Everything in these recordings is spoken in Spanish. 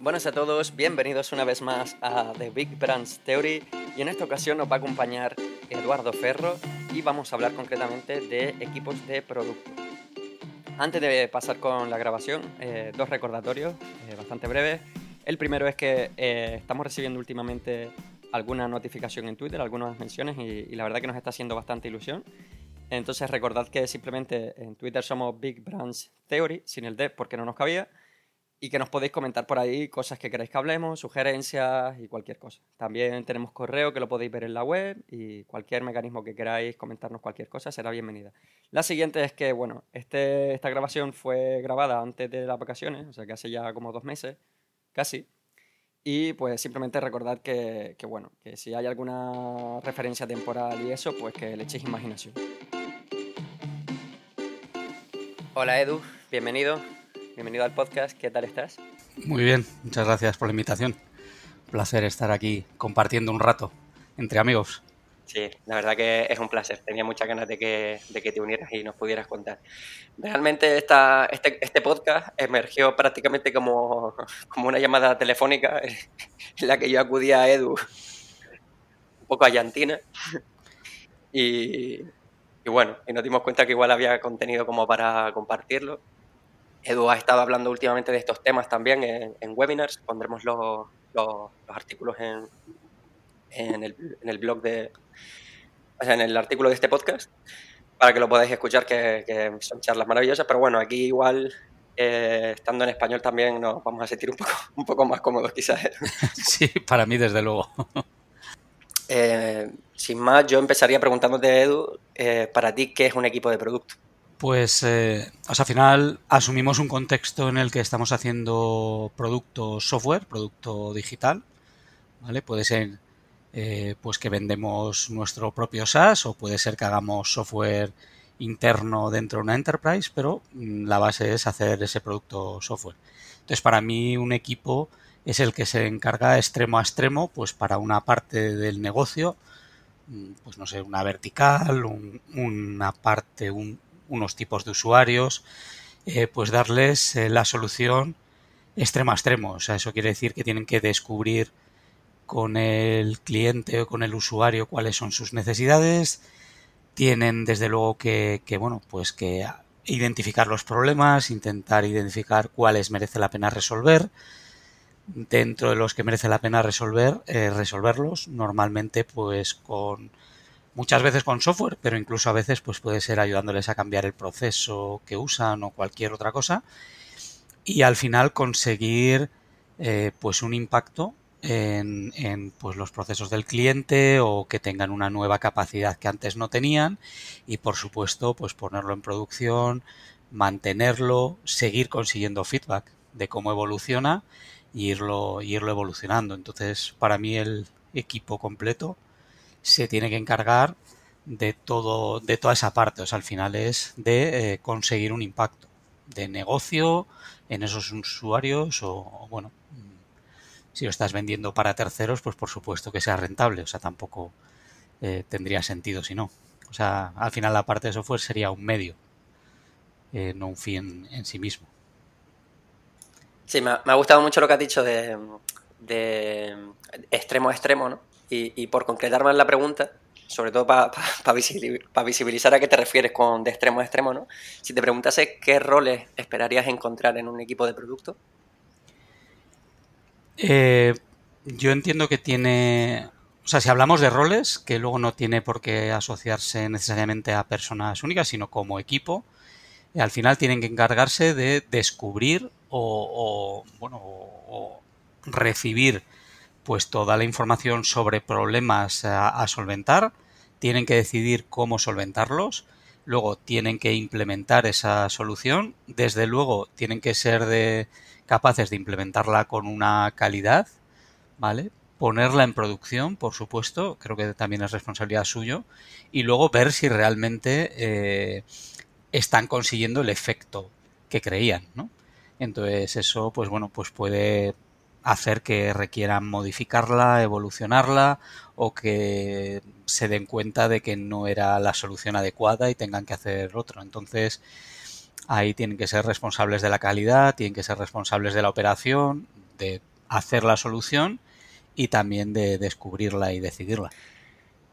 Buenas a todos, bienvenidos una vez más a The Big Brands Theory y en esta ocasión nos va a acompañar Eduardo Ferro y vamos a hablar concretamente de equipos de producto. Antes de pasar con la grabación, eh, dos recordatorios eh, bastante breves. El primero es que eh, estamos recibiendo últimamente alguna notificación en Twitter, algunas menciones y, y, la verdad que nos está haciendo bastante ilusión. Entonces recordad que simplemente en Twitter somos Big Brands Theory, sin el D porque no nos cabía y que nos podéis comentar por ahí cosas que queráis que hablemos, sugerencias y cualquier cosa. También tenemos correo que lo podéis ver en la web y cualquier mecanismo que queráis comentarnos cualquier cosa será bienvenida. La siguiente es que, bueno, este, esta grabación fue grabada antes de las vacaciones, o sea que hace ya como dos meses, casi. Y pues simplemente recordad que, que bueno, que si hay alguna referencia temporal y eso, pues que le echéis imaginación. Hola Edu, bienvenido. Bienvenido al podcast, ¿qué tal estás? Muy bien, muchas gracias por la invitación. Un placer estar aquí compartiendo un rato entre amigos. Sí, la verdad que es un placer. Tenía muchas ganas de que, de que te unieras y nos pudieras contar. Realmente esta, este, este podcast emergió prácticamente como, como una llamada telefónica en la que yo acudía a Edu, un poco a Llantina, y, y bueno, y nos dimos cuenta que igual había contenido como para compartirlo Edu ha estado hablando últimamente de estos temas también en, webinars. Pondremos los, los, artículos en, en, el, en, el, blog de. O sea, en el artículo de este podcast para que lo podáis escuchar, que, que son charlas maravillosas. Pero bueno, aquí igual, eh, estando en español también nos vamos a sentir un poco, un poco más cómodos, quizás. Sí, para mí, desde luego. Eh, sin más, yo empezaría preguntándote, Edu, eh, para ti, ¿qué es un equipo de producto? Pues eh, al final asumimos un contexto en el que estamos haciendo producto software, producto digital, ¿vale? Puede ser eh, pues que vendemos nuestro propio SaaS o puede ser que hagamos software interno dentro de una enterprise, pero mm, la base es hacer ese producto software. Entonces, para mí un equipo es el que se encarga extremo a extremo, pues para una parte del negocio, mm, pues no sé, una vertical, una parte, un, unos tipos de usuarios, eh, pues darles eh, la solución extremo a extremo. O sea, eso quiere decir que tienen que descubrir con el cliente o con el usuario cuáles son sus necesidades. Tienen desde luego que, bueno, pues que identificar los problemas, intentar identificar cuáles merece la pena resolver. Dentro de los que merece la pena resolver, eh, resolverlos, normalmente pues con muchas veces con software, pero incluso a veces pues puede ser ayudándoles a cambiar el proceso que usan o cualquier otra cosa y al final conseguir eh, pues un impacto en, en, pues los procesos del cliente o que tengan una nueva capacidad que antes no tenían y por supuesto pues ponerlo en producción, mantenerlo, seguir consiguiendo feedback de cómo evoluciona y irlo, irlo evolucionando. Entonces para mí el equipo completo se tiene que encargar de todo, de toda esa parte. O sea, al final es de eh, conseguir un impacto de negocio en esos usuarios o, bueno, si lo estás vendiendo para terceros, pues por supuesto que sea rentable. O sea, tampoco eh, tendría sentido si no. O sea, al final la parte de software sería un medio, eh, no un fin en, sí mismo. Sí, me ha, gustado mucho lo que has dicho de extremo a extremo, ¿no? Y, por concretar más la pregunta, sobre todo para visibilizar a qué te refieres con de extremo a extremo, ¿no? Si te preguntase qué roles esperarías encontrar en un equipo de producto. Eh, yo entiendo que tiene, o sea, si hablamos de roles, que luego no tiene por qué asociarse necesariamente a personas únicas, sino como equipo, al final tienen que encargarse de descubrir o, bueno, o recibir pues toda la información sobre problemas a, solventar, tienen que decidir cómo solventarlos, luego tienen que implementar esa solución, desde luego tienen que ser de, capaces de implementarla con una calidad, ¿vale? Ponerla en producción, por supuesto, creo que también es responsabilidad suyo, y luego ver si realmente eh, están consiguiendo el efecto que creían, ¿no? Entonces eso, pues bueno, pues puede hacer que requieran modificarla, evolucionarla o que se den cuenta de que no era la solución adecuada y tengan que hacer otro. Entonces, ahí tienen que ser responsables de la calidad, tienen que ser responsables de la operación, de hacer la solución y también de descubrirla y decidirla.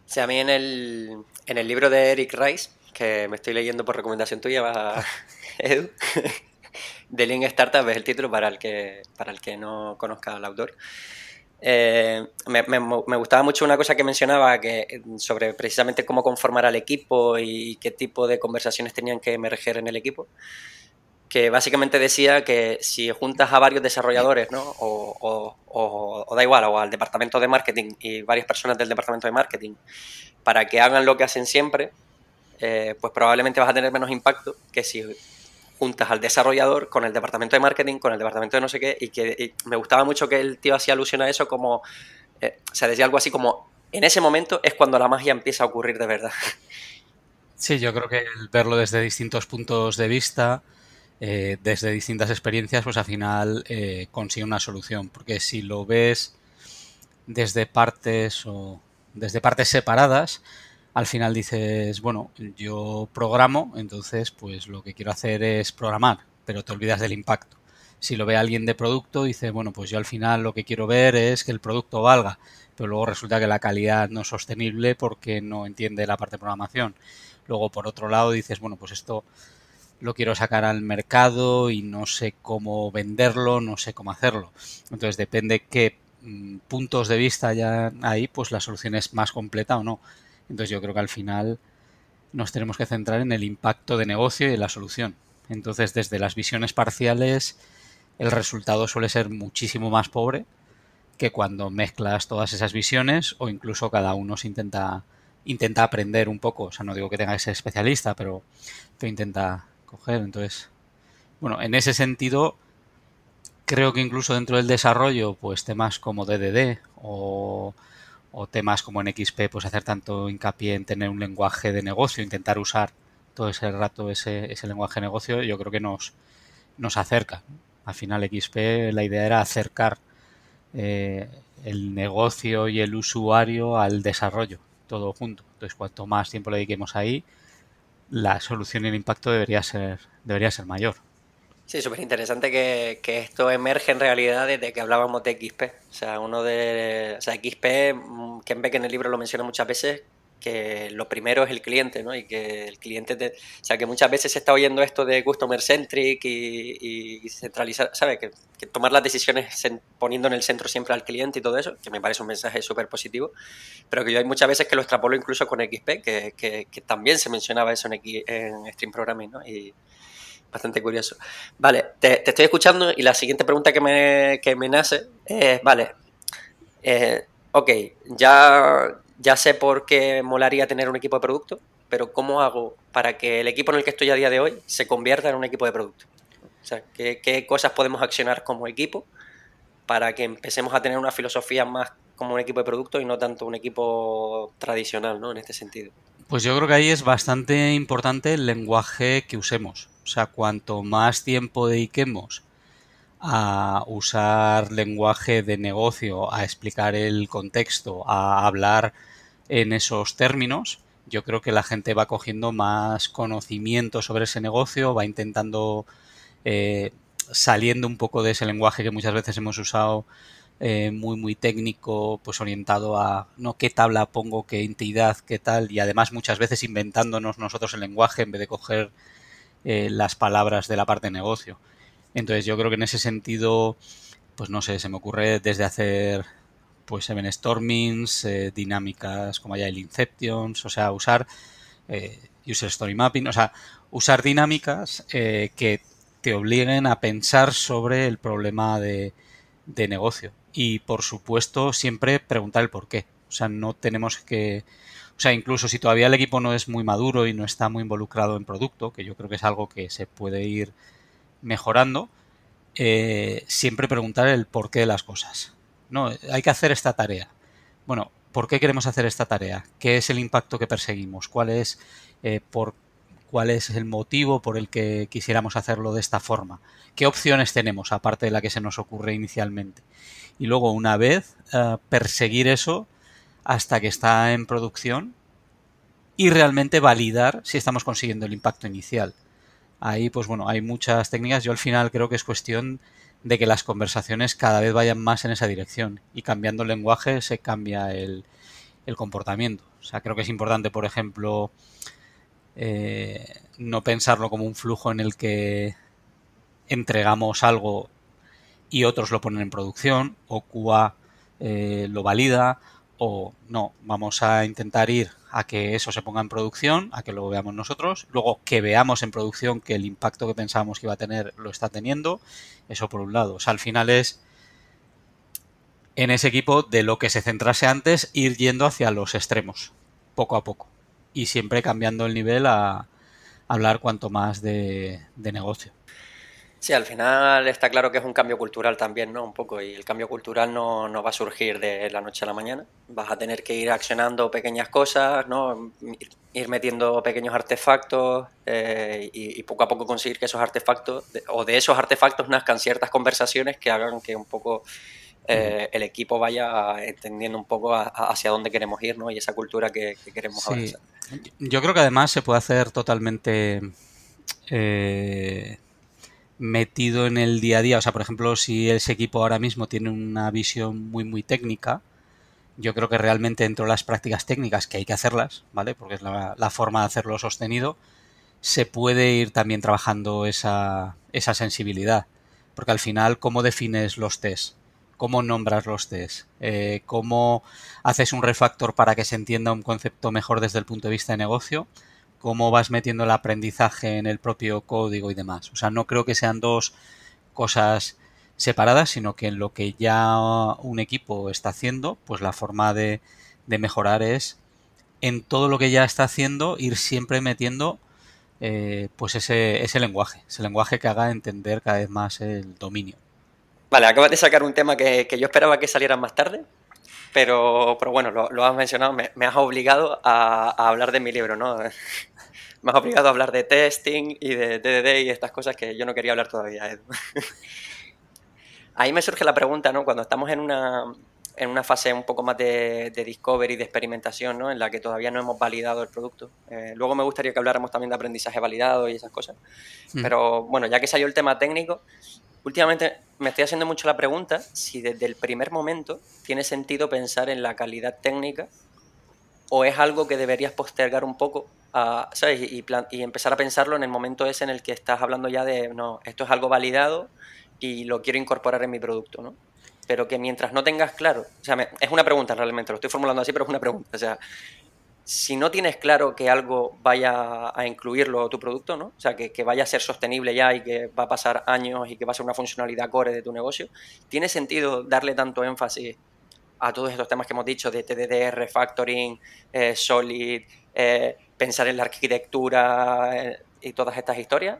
Sí, a mí en el, en el libro de Eric Rice, que me estoy leyendo por recomendación tuya, va Edu, Lean Startup es el título para el que, para el que no conozca al autor. Eh, me, gustaba mucho una cosa que mencionaba que, sobre precisamente cómo conformar al equipo y qué tipo de conversaciones tenían que emerger en el equipo. Que básicamente decía que si juntas a varios desarrolladores, ¿no? o, da igual, o al departamento de marketing y varias personas del departamento de marketing, para que hagan lo que hacen siempre, eh, pues probablemente vas a tener menos impacto que si juntas al desarrollador con el departamento de marketing, con el departamento de no sé qué, y que me gustaba mucho que el tío hacía alusión a eso como, eh, o sea, decía algo así como, en ese momento es cuando la magia empieza a ocurrir de verdad. Sí, yo creo que el verlo desde distintos puntos de vista, eh, desde distintas experiencias, pues al final eh, consigue una solución, porque si lo ves desde partes o desde partes separadas, al final dices, bueno, yo programo, entonces pues lo que quiero hacer es programar, pero te olvidas del impacto. Si lo ve alguien de producto, dice, bueno, pues yo al final lo que quiero ver es que el producto valga, pero luego resulta que la calidad no es sostenible porque no entiende la parte de programación. Luego, por otro lado, dices, bueno, pues esto lo quiero sacar al mercado y no sé cómo venderlo, no sé cómo hacerlo. Entonces, depende qué mm, puntos de vista ya hay, pues la solución es más completa o no. Entonces yo creo que al final nos tenemos que centrar en el impacto de negocio y en la solución. Entonces desde las visiones parciales el resultado suele ser muchísimo más pobre que cuando mezclas todas esas visiones o incluso cada uno se intenta intenta aprender un poco. O sea, no digo que tenga que ser especialista, pero te intenta coger. Entonces, bueno, en ese sentido, creo que incluso dentro del desarrollo, pues temas como DDD o o temas como en XP, pues hacer tanto hincapié en tener un lenguaje de negocio, intentar usar todo ese rato ese, ese lenguaje de negocio, yo creo que nos, nos acerca. Al final XP la idea era acercar eh, el negocio y el usuario al desarrollo, todo junto. Entonces, cuanto más tiempo le dediquemos ahí, la solución y el impacto debería ser, debería ser mayor. Sí, súper interesante que, que, esto emerge en realidad desde que hablábamos de XP. O sea, uno de. O sea, XP, mm, Ken Beck en el libro lo menciona muchas veces, que lo primero es el cliente, ¿no? Y que el cliente. Te, o sea, que muchas veces se está oyendo esto de customer centric y, y centralizar, ¿sabes? Que, tomar las decisiones poniendo en el centro siempre al cliente y todo eso, que me parece un mensaje súper positivo. Pero que yo hay muchas veces que lo extrapolo incluso con XP, que, que también se mencionaba eso en, en Stream Programming, ¿no? Y, bastante curioso. Vale, te, estoy escuchando y la siguiente pregunta que me, que me nace es, vale, eh, ok, ya, ya sé por qué molaría tener un equipo de producto, pero ¿cómo hago para que el equipo en el que estoy a día de hoy se convierta en un equipo de producto? O sea, ¿qué, qué cosas podemos accionar como equipo para que empecemos a tener una filosofía más como un equipo de producto y no tanto un equipo tradicional, ¿no? En este sentido. Pues yo creo que ahí es bastante importante el lenguaje que usemos. O sea, cuanto más tiempo dediquemos a usar lenguaje de negocio, a explicar el contexto, a hablar en esos términos, yo creo que la gente va cogiendo más conocimiento sobre ese negocio, va intentando eh, saliendo un poco de ese lenguaje que muchas veces hemos usado eh, muy muy técnico, pues orientado a no qué tabla pongo, qué entidad, qué tal, y además muchas veces inventándonos nosotros el lenguaje en vez de coger eh, las palabras de la parte de negocio. Entonces yo creo que en ese sentido, pues no sé, se me ocurre desde hacer pues event stormings, eh, dinámicas como ya el Inceptions, o sea, usar eh, user story mapping, o sea, usar dinámicas que te obliguen a pensar sobre el problema de, de negocio. Y por supuesto, siempre preguntar el por qué. O sea, no tenemos que o sea, incluso si todavía el equipo no es muy maduro y no está muy involucrado en producto, que yo creo que es algo que se puede ir mejorando, eh, siempre preguntar el porqué de las cosas. No, hay que hacer esta tarea. Bueno, ¿por qué queremos hacer esta tarea? ¿Qué es el impacto que perseguimos? ¿Cuál es, eh, por, cuál es el motivo por el que quisiéramos hacerlo de esta forma? ¿Qué opciones tenemos aparte de la que se nos ocurre inicialmente? Y luego, una vez eh, perseguir eso, hasta que está en producción y realmente validar si estamos consiguiendo el impacto inicial. Ahí, pues bueno, hay muchas técnicas. Yo al final creo que es cuestión de que las conversaciones cada vez vayan más en esa dirección y cambiando el lenguaje se cambia el, comportamiento. O sea, creo que es importante, por ejemplo, eh, no pensarlo como un flujo en el que entregamos algo y otros lo ponen en producción, o QA eh, lo valida, o no, vamos a intentar ir a que eso se ponga en producción, a que lo veamos nosotros, luego que veamos en producción que el impacto que pensábamos que iba a tener lo está teniendo, eso por un lado. O sea, al final es en ese equipo de lo que se centrase antes, ir yendo hacia los extremos, poco a poco. Y siempre cambiando el nivel a, hablar cuanto más de, negocio. Sí, al final está claro que es un cambio cultural también, ¿no? Un poco, y el cambio cultural no, no, va a surgir de la noche a la mañana. Vas a tener que ir accionando pequeñas cosas, ¿no? Ir metiendo pequeños artefactos eh, y, y, poco a poco conseguir que esos artefactos, o de esos artefactos nazcan ciertas conversaciones que hagan que un poco eh, el equipo vaya entendiendo un poco hacia dónde queremos ir ¿no? y esa cultura que, queremos sí. Yo creo que además se puede hacer totalmente eh, metido en el día a día. O sea, por ejemplo, si ese equipo ahora mismo tiene una visión muy, muy técnica, yo creo que realmente dentro de las prácticas técnicas, que hay que hacerlas, ¿vale? Porque es la, forma de hacerlo sostenido, se puede ir también trabajando esa, esa sensibilidad. Porque al final, ¿cómo defines los test? cómo nombras los test, eh, cómo haces un refactor para que se entienda un concepto mejor desde el punto de vista de negocio, cómo vas metiendo el aprendizaje en el propio código y demás. O sea, no creo que sean dos cosas separadas, sino que en lo que ya un equipo está haciendo, pues la forma de, mejorar es en todo lo que ya está haciendo ir siempre metiendo eh, pues ese, ese lenguaje, ese lenguaje que haga entender cada vez más el dominio. Vale, acabas de sacar un tema que, yo esperaba que saliera más tarde, pero, pero bueno, lo, has mencionado, me, has obligado a, hablar de mi libro, ¿no? me has obligado a hablar de testing y de DDD y estas cosas que yo no quería hablar todavía, Ahí me surge la pregunta, ¿no? Cuando estamos en una, en una fase un poco más de, discovery, de experimentación, ¿no? En la que todavía no hemos validado el producto. Eh, luego me gustaría que habláramos también de aprendizaje validado y esas cosas. Hmm. Pero bueno, ya que salió el tema técnico, Últimamente me estoy haciendo mucho la pregunta si desde el primer momento tiene sentido pensar en la calidad técnica o es algo que deberías postergar un poco ¿sabes? Y, empezar a pensarlo en el momento ese en el que estás hablando ya de, no, esto es algo validado y lo quiero incorporar en mi producto, ¿no? Pero que mientras no tengas claro, es una pregunta realmente, lo estoy formulando así, pero es una pregunta, o sea, si no tienes claro que algo vaya a incluirlo tu producto, ¿no? O sea, que, vaya a ser sostenible ya y que va a pasar años y que va a ser una funcionalidad core de tu negocio, ¿tiene sentido darle tanto énfasis a todos estos temas que hemos dicho de TDD, refactoring, eh, Solid, eh, pensar en la arquitectura eh, y todas estas historias?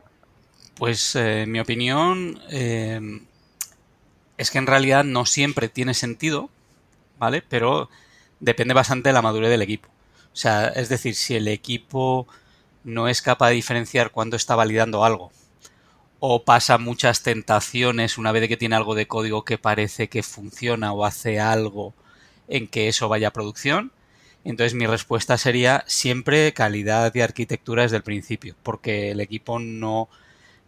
Pues en mi opinión es que en realidad no siempre tiene sentido, ¿vale? Pero depende bastante de la madurez del equipo. O sea, es decir, si el equipo no es capaz de diferenciar cuando está validando algo o pasa muchas tentaciones una vez que tiene algo de código que parece que funciona o hace algo en que eso vaya a producción, entonces mi respuesta sería siempre calidad de arquitectura desde el principio, porque el equipo no,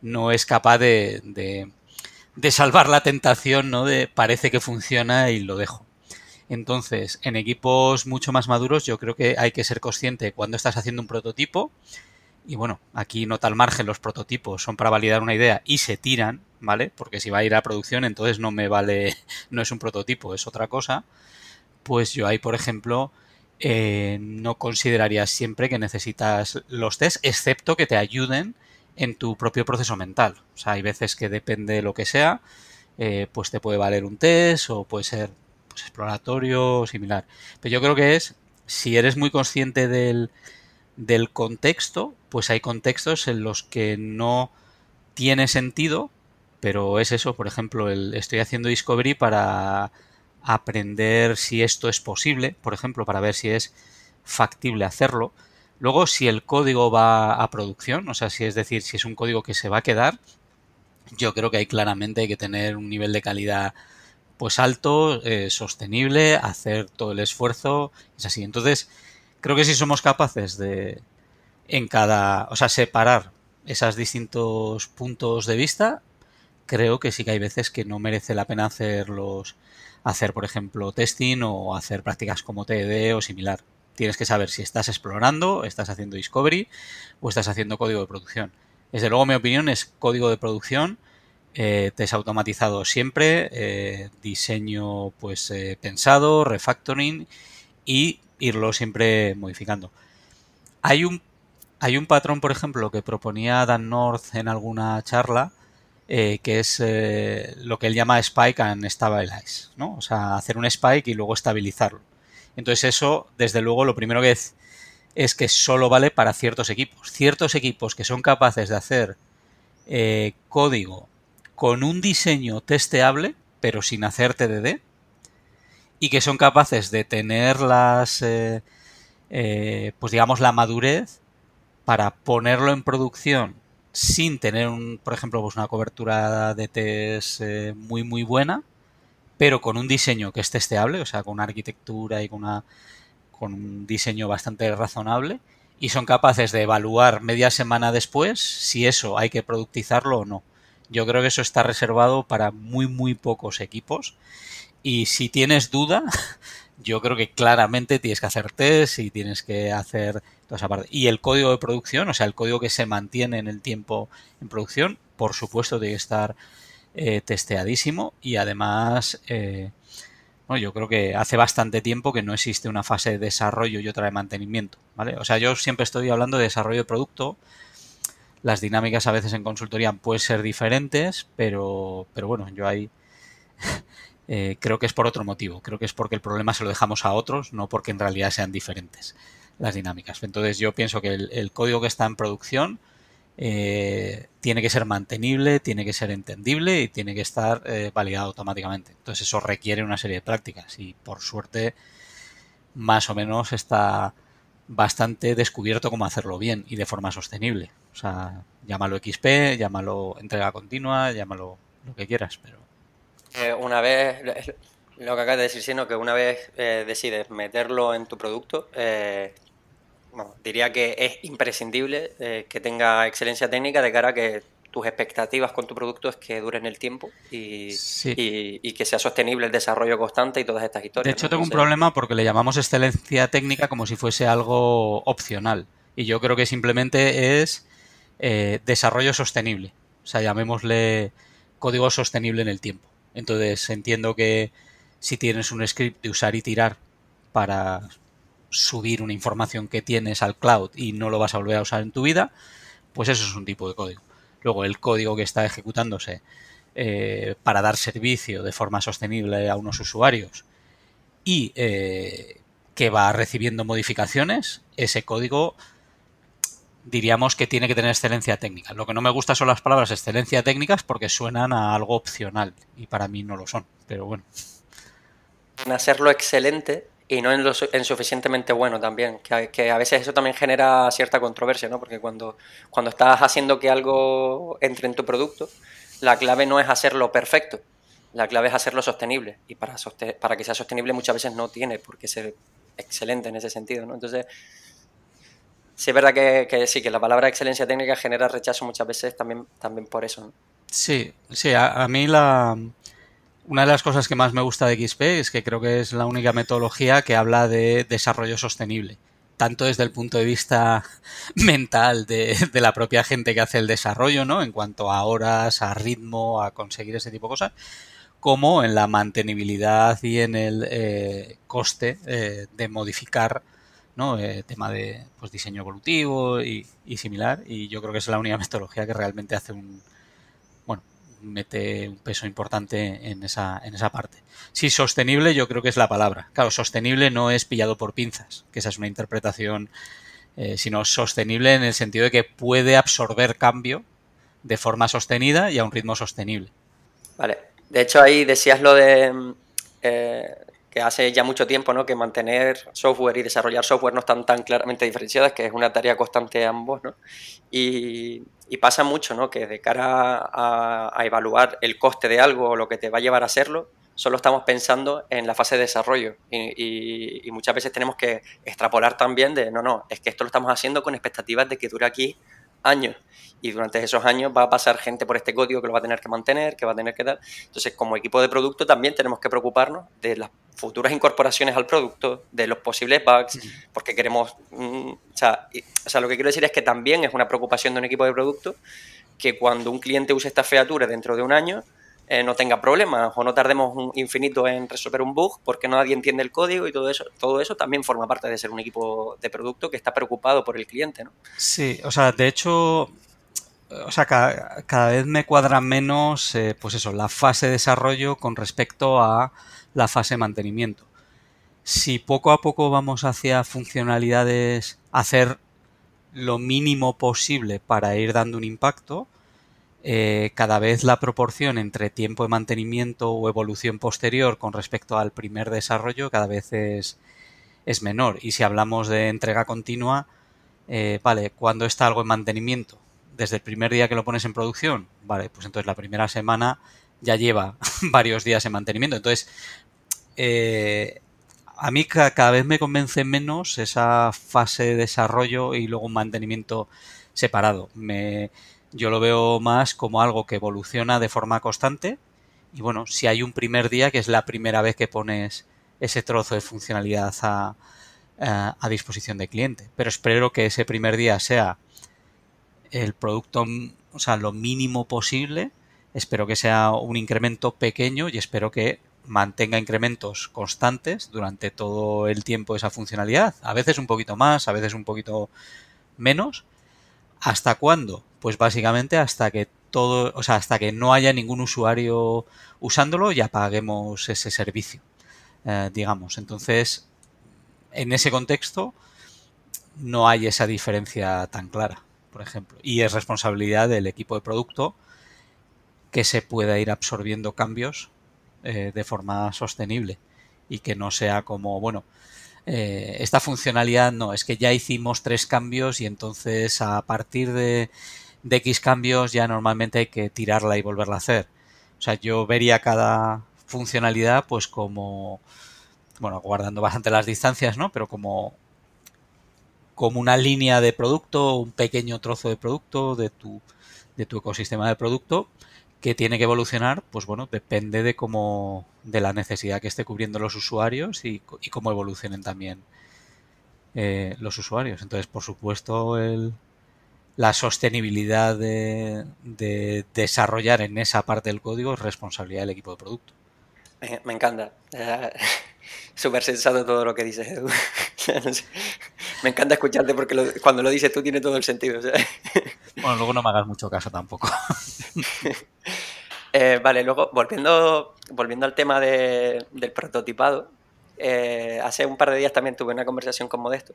no es capaz de, de, de salvar la tentación, ¿no? De parece que funciona y lo dejo. Entonces, en equipos mucho más maduros, yo creo que hay que ser consciente cuando estás haciendo un prototipo. Y bueno, aquí no tal margen, los prototipos son para validar una idea y se tiran, ¿vale? Porque si va a ir a producción, entonces no me vale, no es un prototipo, es otra cosa. Pues yo ahí, por ejemplo, eh, no consideraría siempre que necesitas los tests, excepto que te ayuden en tu propio proceso mental. O sea, hay veces que depende de lo que sea, eh, pues te puede valer un test o puede ser pues, exploratorio similar. Pero yo creo que es, si eres muy consciente del, del contexto, pues hay contextos en los que no tiene sentido, pero es eso, por ejemplo, el, estoy haciendo Discovery para aprender si esto es posible, por ejemplo, para ver si es factible hacerlo. Luego, si el código va a producción, o sea, si es decir, si es un código que se va a quedar, yo creo que ahí claramente hay que tener un nivel de calidad pues alto, eh, sostenible, hacer todo el esfuerzo, es así. Entonces, creo que si somos capaces de en cada, o sea, separar esos distintos puntos de vista, creo que sí que hay veces que no merece la pena hacerlos, hacer, por ejemplo, testing o hacer prácticas como TED o similar. Tienes que saber si estás explorando, estás haciendo discovery o estás haciendo código de producción. Desde luego, mi opinión es código de producción, eh, test automatizado siempre, eh, diseño pues eh, pensado, refactoring y irlo siempre modificando. Hay un, hay un patrón, por ejemplo, que proponía Dan North en alguna charla, eh, que es lo que él llama spike and stabilize, ¿no? O sea, hacer un spike y luego estabilizarlo. Entonces eso, desde luego, lo primero que es, es que solo vale para ciertos equipos. Ciertos equipos que son capaces de hacer código con un diseño testeable, pero sin hacer TDD, y que son capaces de tener las, pues digamos, la madurez para ponerlo en producción sin tener, un, por ejemplo, pues una cobertura de test eh, muy, muy buena, pero con un diseño que es testeable, o sea, con una arquitectura y con, una, con un diseño bastante razonable, y son capaces de evaluar media semana después si eso hay que productizarlo o no. Yo creo que eso está reservado para muy, muy pocos equipos. Y si tienes duda, yo creo que claramente tienes que hacer test y tienes que hacer toda esa parte. Y el código de producción, o sea, el código que se mantiene en el tiempo en producción, por supuesto, tiene que estar eh, testeadísimo y además, eh, yo creo que hace bastante tiempo que no existe una fase de desarrollo y otra de mantenimiento, ¿vale? O sea, yo siempre estoy hablando de desarrollo de producto. Las dinámicas a veces en consultoría pueden ser diferentes, pero, pero bueno, yo ahí eh, creo que es por otro motivo. Creo que es porque el problema se lo dejamos a otros, no porque en realidad sean diferentes las dinámicas. Entonces yo pienso que el, código que está en producción eh, tiene que ser mantenible, tiene que ser entendible y tiene que estar eh, validado automáticamente. Entonces eso requiere una serie de prácticas y por suerte más o menos está bastante descubierto cómo hacerlo bien y de forma sostenible. O sea, llámalo XP, llámalo entrega continua, llámalo lo que quieras, pero eh, una vez, lo que acabas de decir, sino que una vez eh, decides meterlo en tu producto, eh, diría que es imprescindible que tenga excelencia técnica de cara a que tus expectativas con tu producto es que duren el tiempo y, que sea sostenible el desarrollo constante y todas estas historias. De hecho, tengo un problema porque le llamamos excelencia técnica como si fuese algo opcional. Y yo creo que simplemente es desarrollo sostenible. O sea, llamémosle código sostenible en el tiempo. Entonces entiendo que si tienes un script de usar y tirar para subir una información que tienes al cloud y no lo vas a volver a usar en tu vida, pues eso es un tipo de código. Luego el código que está ejecutándose eh, para dar servicio de forma sostenible a unos usuarios y eh, que va recibiendo modificaciones, ese código diríamos que tiene que tener excelencia técnica. Lo que no me gusta son las palabras excelencia técnicas porque suenan a algo opcional y para mí no lo son, pero bueno. En hacerlo excelente y no en, suficientemente bueno también, que, a veces eso también genera cierta controversia, ¿no? Porque cuando, cuando estás haciendo que algo entre en tu producto, la clave no es hacerlo perfecto, la clave es hacerlo sostenible y para, para que sea sostenible muchas veces no tiene por qué ser excelente en ese sentido, ¿no? Entonces sí es verdad que, sí, que la palabra excelencia técnica genera rechazo muchas veces también, también por eso. Sí, sí, a, mí la... Una de las cosas que más me gusta de XP es que creo que es la única metodología que habla de desarrollo sostenible, tanto desde el punto de vista mental de, la propia gente que hace el desarrollo, ¿no? En cuanto a horas, a ritmo, a conseguir ese tipo de cosas, como en la mantenibilidad y en el eh, coste eh, de modificar ¿no? Eh, tema de pues, diseño evolutivo y, similar. Y yo creo que es la única metodología que realmente hace un, mete un peso importante en esa, en esa parte. Sí, sostenible yo creo que es la palabra. Claro, sostenible no es pillado por pinzas, que esa es una interpretación, eh, sino sostenible en el sentido de que puede absorber cambio de forma sostenida y a un ritmo sostenible. Vale. De hecho, ahí decías lo de eh, que hace ya mucho tiempo ¿no? que mantener software y desarrollar software no están tan claramente diferenciadas, que es una tarea constante de ambos, ¿no? Y, pasa mucho, ¿no? Que de cara a, evaluar el coste de algo o lo que te va a llevar a hacerlo, solo estamos pensando en la fase de desarrollo y, muchas veces tenemos que extrapolar también de, no, no, es que esto lo estamos haciendo con expectativas de que dure aquí años y durante esos años va a pasar gente por este código que lo va a tener que mantener, que va a tener que dar. Entonces, como equipo de producto también tenemos que preocuparnos de las futuras incorporaciones al producto, de los posibles bugs, porque queremos... Mm, o, sea, o sea, lo que quiero decir es que también es una preocupación de un equipo de producto que cuando un cliente use esta featura dentro de un año, eh, no tenga problemas o no tardemos un infinito en resolver un bug porque nadie entiende el código y todo eso, todo eso también forma parte de ser un equipo de producto que está preocupado por el cliente, ¿no? Sí, o sea, de hecho, o sea, cada, vez me cuadra menos, eh, pues eso, la fase de desarrollo con respecto a la fase de mantenimiento. Si poco a poco vamos hacia funcionalidades, hacer lo mínimo posible para ir dando un impacto, eh, cada vez la proporción entre tiempo de mantenimiento o evolución posterior con respecto al primer desarrollo cada vez es, es menor. Y si hablamos de entrega continua, eh, vale, cuando está algo en mantenimiento? Desde el primer día que lo pones en producción, vale, pues entonces la primera semana ya lleva varios días en mantenimiento. Entonces, eh, a mí cada vez me convence menos esa fase de desarrollo y luego un mantenimiento separado. Me, yo lo veo más como algo que evoluciona de forma constante. Y bueno, si hay un primer día, que es la primera vez que pones ese trozo de funcionalidad a, disposición del cliente. Pero espero que ese primer día sea el producto, o sea, lo mínimo posible. Espero que sea un incremento pequeño y espero que mantenga incrementos constantes durante todo el tiempo esa funcionalidad. A veces un poquito más, a veces un poquito menos. ¿Hasta cuándo? Pues básicamente hasta que todo, o sea, hasta que no haya ningún usuario usándolo y apaguemos ese servicio, eh, digamos. Entonces, en ese contexto no hay esa diferencia tan clara, por ejemplo. Y es responsabilidad del equipo de producto que se pueda ir absorbiendo cambios eh, de forma sostenible y que no sea como, bueno, eh, esta funcionalidad no, es que ya hicimos tres cambios y entonces a partir de de X cambios ya normalmente hay que tirarla y volverla a hacer. O sea, yo vería cada funcionalidad pues como, bueno, guardando bastante las distancias, ¿no? Pero como, como una línea de producto, un pequeño trozo de producto de tu, de tu ecosistema de producto que tiene que evolucionar, pues bueno, depende de cómo, de la necesidad que esté cubriendo los usuarios y, cómo evolucionen también eh, los usuarios. Entonces, por supuesto, el, la sostenibilidad de, desarrollar en esa parte del código es responsabilidad del equipo de producto. Me, encanta. Súper sensato todo lo que dices, Edu. me encanta escucharte porque cuando lo dices tú tiene todo el sentido. bueno, luego no me hagas mucho caso tampoco. Eh, vale, luego volviendo, volviendo al tema del prototipado, eh, hace un par de días también tuve una conversación con Modesto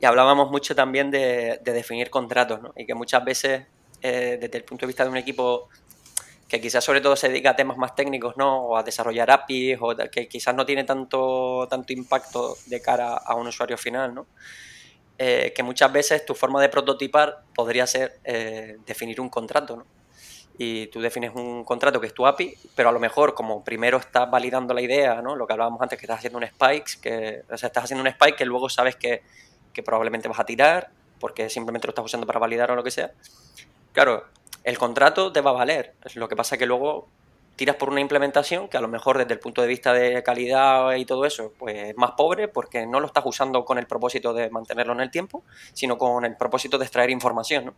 y hablábamos mucho también de, definir contratos, ¿no? Y que muchas veces, eh, desde el punto de vista de un equipo que quizás sobre todo se dedica a temas más técnicos, ¿no? O a desarrollar APIs, o que quizás no tiene tanto, tanto impacto de cara a un usuario final, ¿no? Eh, que muchas veces tu forma de prototipar podría ser eh, definir un contrato, ¿no? Y tú defines un contrato que es tu API, pero a lo mejor como primero estás validando la idea, ¿no? Lo que hablábamos antes, que estás haciendo un spike, que, o sea, estás haciendo un spike que luego sabes que que probablemente vas a tirar porque simplemente lo estás usando para validar o lo que sea. Claro, el contrato te va a valer. Lo que pasa es que luego tiras por una implementación que a lo mejor desde el punto de vista de calidad y todo eso, pues es más pobre porque no lo estás usando con el propósito de mantenerlo en el tiempo, sino con el propósito de extraer información.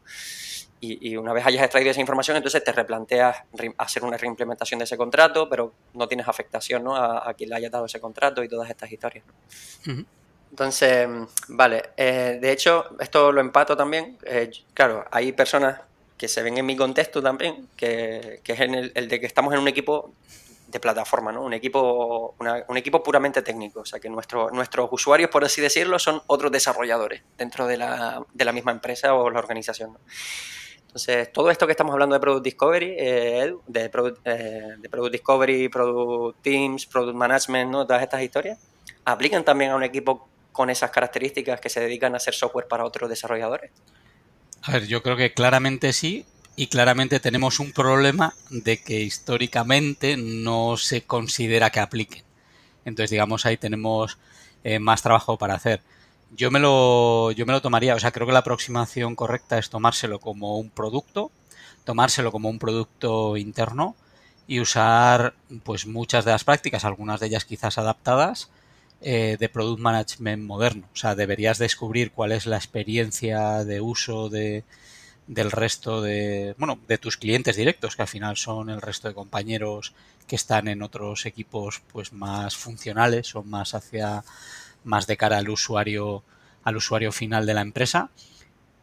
Y, una vez hayas extraído esa información, entonces te replanteas hacer una reimplementación de ese contrato, pero no tienes afectación ¿no? a, quien le haya dado ese contrato y todas estas historias. Entonces, vale, eh, de hecho, esto lo empato también. Eh, claro, hay personas que se ven en mi contexto también, que, es en el, de que estamos en un equipo de plataforma, ¿no? Un equipo, un equipo puramente técnico. O sea, que nuestro, nuestros usuarios, por así decirlo, son otros desarrolladores dentro de la, de la misma empresa o la organización. Entonces, todo esto que estamos hablando de Product Discovery, eh, de, product, de Product Discovery, Product Teams, Product Management, ¿no? Todas estas historias, aplican también a un equipo con esas características que se dedican a hacer software para otros desarrolladores? A ver, yo creo que claramente sí, y claramente tenemos un problema de que históricamente no se considera que apliquen. Entonces, digamos, ahí tenemos eh, más trabajo para hacer. yo me lo yo me lo tomaría, o sea, creo que la aproximación correcta es tomárselo como un producto, tomárselo como un producto interno y usar pues muchas de las prácticas, algunas de ellas quizás adaptadas, eh, de product management moderno. O sea, deberías descubrir cuál es la experiencia de uso de, del resto de, bueno, de tus clientes directos, que al final son el resto de compañeros que están en otros equipos pues más funcionales o más hacia más de cara al usuario al usuario final de la empresa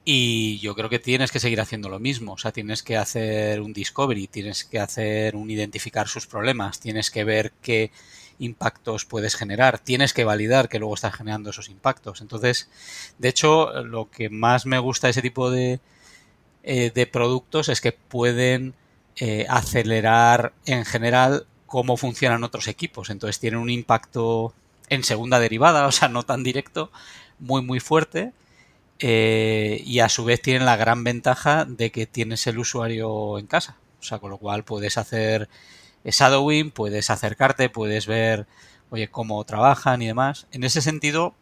y yo creo que tienes que seguir haciendo lo mismo, o sea, tienes que hacer un discovery, tienes que hacer un identificar sus problemas, tienes que ver qué impactos puedes generar, tienes que validar que luego estás generando esos impactos. Entonces, de hecho, lo que más me gusta de ese tipo de, eh, de productos es que pueden eh, acelerar en general cómo funcionan otros equipos. Entonces tienen un impacto en segunda derivada, o sea, no tan directo, muy muy fuerte. Eh, y a su vez tienen la gran ventaja de que tienes el usuario en casa. O sea, con lo cual puedes hacer shadowing, puedes acercarte, puedes ver, oye, cómo trabajan y demás. En ese sentido,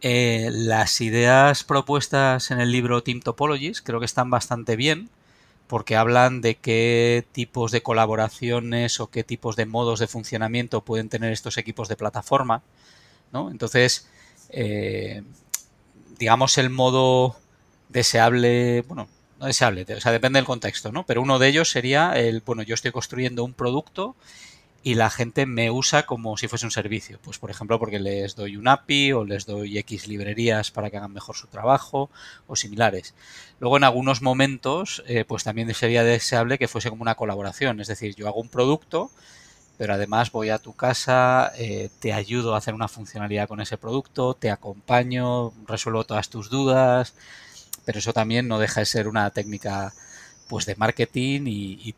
eh, las ideas propuestas en el libro Team Topologies creo que están bastante bien porque hablan de qué tipos de colaboraciones o qué tipos de modos de funcionamiento pueden tener estos equipos de plataforma. ¿no? Entonces, eh, digamos, el modo deseable, bueno, no deseable, o sea, depende del contexto, ¿no? Pero uno de ellos sería el, bueno, yo estoy construyendo un producto y la gente me usa como si fuese un servicio. Pues, por ejemplo, porque les doy un API o les doy X librerías para que hagan mejor su trabajo o similares. Luego, en algunos momentos, eh, pues también sería deseable que fuese como una colaboración. Es decir, yo hago un producto, pero además voy a tu casa, eh, te ayudo a hacer una funcionalidad con ese producto, te acompaño, resuelvo todas tus dudas, pero eso también no deja de ser una técnica pues de marketing y,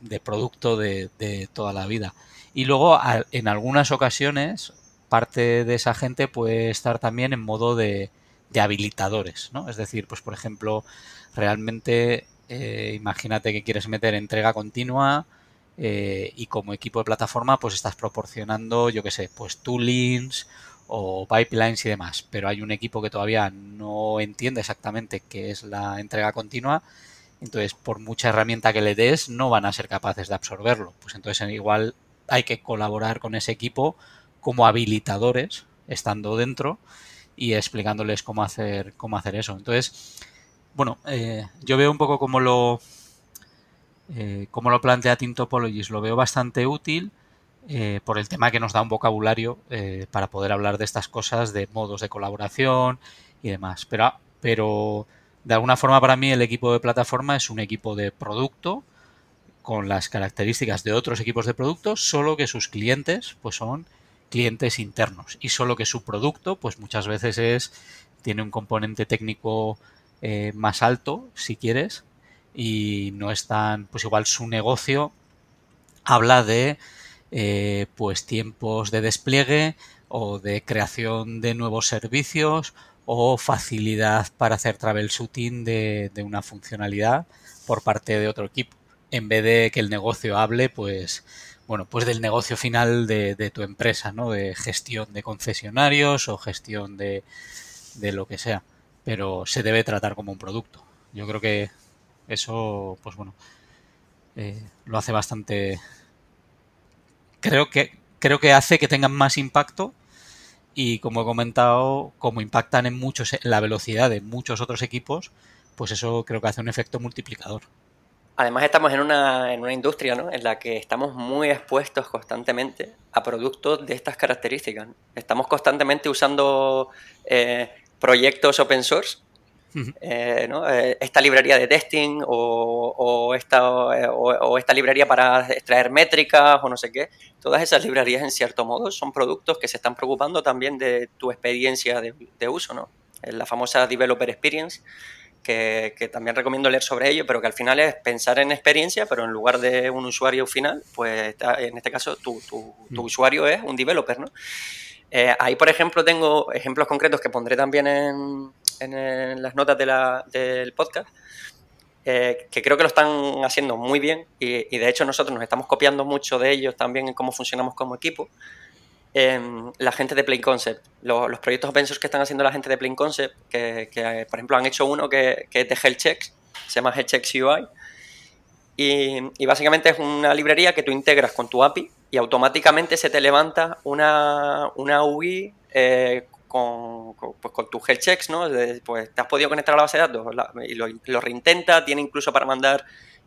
de producto de, toda la vida. Y luego en algunas ocasiones parte de esa gente puede estar también en modo de, habilitadores, ¿no? Es decir, pues por ejemplo, realmente eh, imagínate que quieres meter entrega continua eh, y como equipo de plataforma pues estás proporcionando, yo qué sé, pues toolings o pipelines y demás, pero hay un equipo que todavía no entiende exactamente qué es la entrega continua, entonces por mucha herramienta que le des no van a ser capaces de absorberlo. Pues entonces igual hay que colaborar con ese equipo como habilitadores, estando dentro y explicándoles cómo hacer, cómo hacer eso. Entonces, bueno, eh, yo veo un poco como lo, eh, lo plantea Team Topologies, lo veo bastante útil eh, por el tema que nos da un vocabulario eh, para poder hablar de estas cosas, de modos de colaboración y demás. Pero, pero de alguna forma para mí el equipo de plataforma es un equipo de producto con las características de otros equipos de producto, solo que sus clientes pues son clientes internos y solo que su producto pues muchas veces es tiene un componente técnico eh, más alto si quieres y no es tan pues igual su negocio habla de eh, pues tiempos de despliegue o de creación de nuevos servicios o facilidad para hacer troubleshooting de, de una funcionalidad por parte de otro equipo. En vez de que el negocio hable pues bueno pues del negocio final de, tu empresa no de gestión de concesionarios o gestión de, de lo que sea. Pero se debe tratar como un producto. Yo creo que eso pues bueno eh, lo hace bastante creo que, creo que hace que tengan más impacto y como he comentado, como impactan en muchos, la velocidad de muchos otros equipos, pues eso creo que hace un efecto multiplicador. Además estamos en una, en una industria ¿no? en la que estamos muy expuestos constantemente a productos de estas características. Estamos constantemente usando eh, proyectos open source eh, eh, esta librería de testing o, esta, eh, o, esta librería para extraer métricas o no sé qué. Todas esas librerías, en cierto modo, son productos que se están preocupando también de tu experiencia de, uso, ¿no? La famosa Developer Experience, que, también recomiendo leer sobre ello, pero que al final es pensar en experiencia, pero en lugar de un usuario final, pues en este caso tu, tu, tu mm. usuario es un developer, ¿no? Ahí, por ejemplo, tengo ejemplos concretos que pondré también en, las notas del podcast, eh, que creo que lo están haciendo muy bien y, de hecho nosotros nos estamos copiando mucho de ellos también en cómo funcionamos como equipo. em, la gente de Plain Concept. Los, proyectos open source que están haciendo la gente de Plain Concept, que, por ejemplo han hecho uno que, es de Health se llama Health UI, y, básicamente es una librería que tú integras con tu API y automáticamente se te levanta una, una UI eh, con, pues con tus health checks, ¿no? Pues te has podido conectar a la base de datos y lo, reintenta, tiene incluso para mandar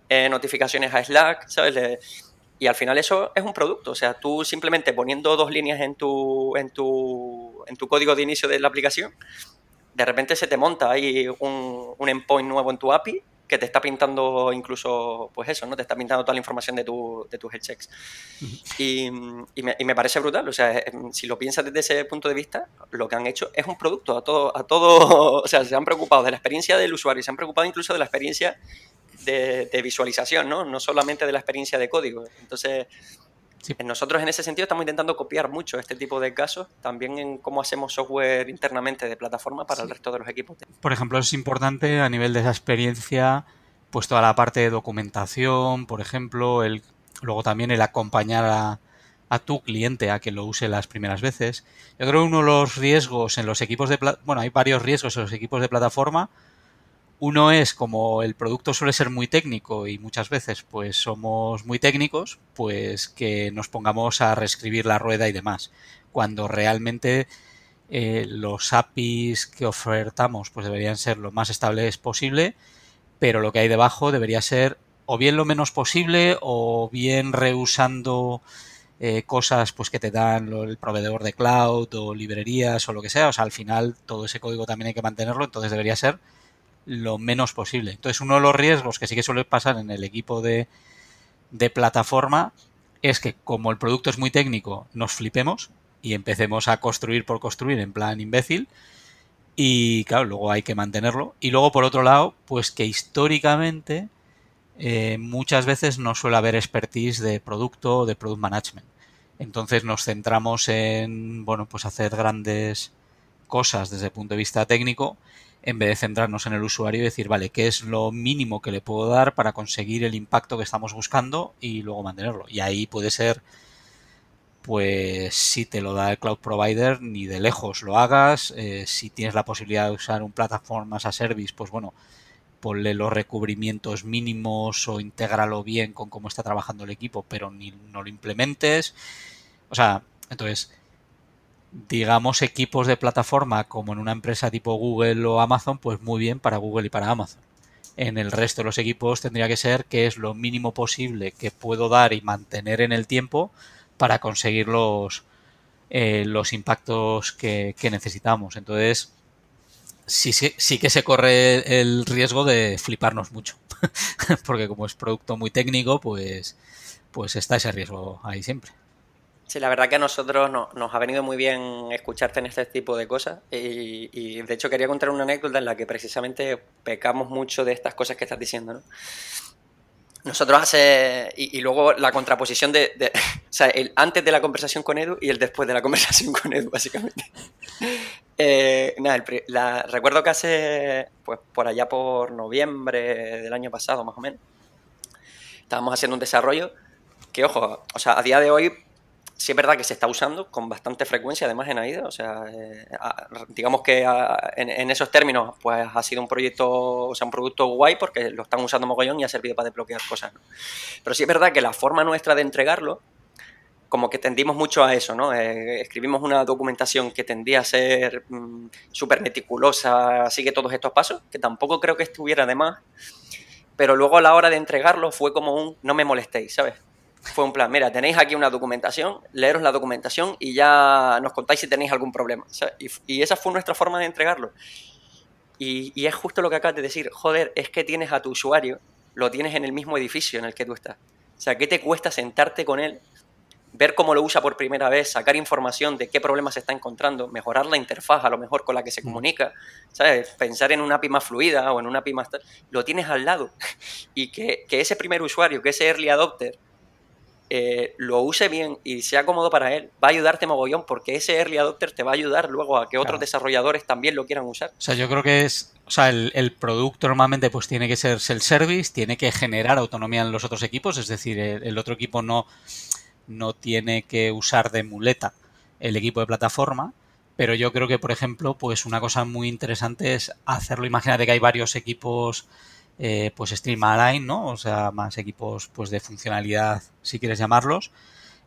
eh, notificaciones a Slack, ¿sabes? y al final eso es un producto, o sea, tú simplemente poniendo dos líneas en tu, en tu, en tu código de inicio de la aplicación, de repente se te monta ahí un, un endpoint nuevo en tu API que te está pintando incluso, pues eso, ¿no? Te está pintando toda la información de, tu, de tus health checks. y, me, y, me, parece brutal, o sea, si lo piensas desde ese punto de vista, lo que han hecho es un producto a todo, a todo, o sea, se han preocupado de la experiencia del usuario, se han preocupado incluso de la experiencia de, de visualización, ¿no? No solamente de la experiencia de código. Entonces, nosotros en ese sentido estamos intentando copiar mucho este tipo de casos, también en cómo hacemos software internamente de plataforma para el resto de los equipos. Por ejemplo, es importante a nivel de esa experiencia, pues toda la parte de documentación, por ejemplo, el, luego también el acompañar a, a tu cliente a que lo use las primeras veces. Yo creo que uno de los riesgos en los equipos de... Bueno, hay varios riesgos en los equipos de plataforma uno es como el producto suele ser muy técnico y muchas veces pues somos muy técnicos, pues que nos pongamos a reescribir la rueda y demás. Cuando realmente eh, los APIs que ofertamos pues deberían ser lo más estables posible, pero lo que hay debajo debería ser o bien lo menos posible o bien reusando eh, cosas pues que te dan el proveedor de cloud o librerías o lo que sea. O sea, al final todo ese código también hay que mantenerlo, entonces debería ser lo menos posible. Entonces, uno de los riesgos que sí que suele pasar en el equipo de, plataforma es que como el producto es muy técnico, nos flipemos y empecemos a construir por construir en plan imbécil. Y claro, luego hay que mantenerlo. Y luego, por otro lado, pues que históricamente eh, muchas veces no suele haber expertise de producto o de product management. Entonces nos centramos en, bueno, pues hacer grandes cosas desde el punto de vista técnico en vez de centrarnos en el usuario y decir, vale, ¿qué es lo mínimo que le puedo dar para conseguir el impacto que estamos buscando y luego mantenerlo? Y ahí puede ser, pues si te lo da el cloud provider, ni de lejos lo hagas. Eh, si tienes la posibilidad de usar un plataforma as a service, pues bueno, ponle los recubrimientos mínimos o intégralo bien con cómo está trabajando el equipo, pero ni no lo implementes. O sea, entonces digamos, equipos de plataforma como en una empresa tipo Google o Amazon, pues muy bien para Google y para Amazon. En el resto de los equipos tendría que ser que es lo mínimo posible que puedo dar y mantener en el tiempo para conseguir los, eh, los impactos que, necesitamos. Entonces, sí, sí, sí que se corre el riesgo de fliparnos mucho. Porque como es producto muy técnico, pues, pues está ese riesgo ahí siempre. Sí, la verdad que a nosotros nos ha venido muy bien escucharte en este tipo de cosas y, de hecho quería contar una anécdota en la que precisamente pecamos mucho de estas cosas que estás diciendo, ¿no? Nosotros hace... Y, luego la contraposición de, O sea, el antes de la conversación con Edu y el después de la conversación con Edu, básicamente. Eh, nada, recuerdo que hace... Pues por allá por noviembre del año pasado, más o menos. Estábamos haciendo un desarrollo que, ojo, o sea, a día de hoy sí es verdad que se está usando con bastante frecuencia además en AIDA, o sea, eh, digamos que en, esos términos pues ha sido un proyecto, o sea, un producto guay porque lo están usando mogollón y ha servido para desbloquear cosas, Pero sí es verdad que la forma nuestra de entregarlo, como que tendimos mucho a eso, ¿no? Eh, escribimos una documentación que tendía a ser mm, súper meticulosa, sigue todos estos pasos, que tampoco creo que estuviera de más, pero luego a la hora de entregarlo fue como un no me molestéis, ¿sabes? Fue un plan, mira, tenéis aquí una documentación, leeros la documentación y ya nos contáis si tenéis algún problema. y, esa fue nuestra forma de entregarlo. Y, es justo lo que acabas de decir, joder, es que tienes a tu usuario, lo tienes en el mismo edificio en el que tú estás. O sea, ¿qué te cuesta sentarte con él, ver cómo lo usa por primera vez, sacar información de qué problemas se está encontrando, mejorar la interfaz a lo mejor con la que se mm. comunica, ¿sabes? Pensar en una API más fluida o en una API más... Lo tienes al lado. Y que, que ese primer usuario, que ese early adopter, eh, lo use bien y sea cómodo para él, va a ayudarte mogollón porque ese early adopter te va a ayudar luego a que otros desarrolladores también lo quieran usar. O sea, yo creo que es, o sea, el, producto normalmente pues tiene que ser self-service, tiene que generar autonomía en los otros equipos, es decir, el, otro equipo no, no tiene que usar de muleta el equipo de plataforma, pero yo creo que, por ejemplo, pues una cosa muy interesante es hacerlo. Imagínate que hay varios equipos, eh, pues Streamline, ¿no? O sea, más equipos pues de funcionalidad, si quieres llamarlos.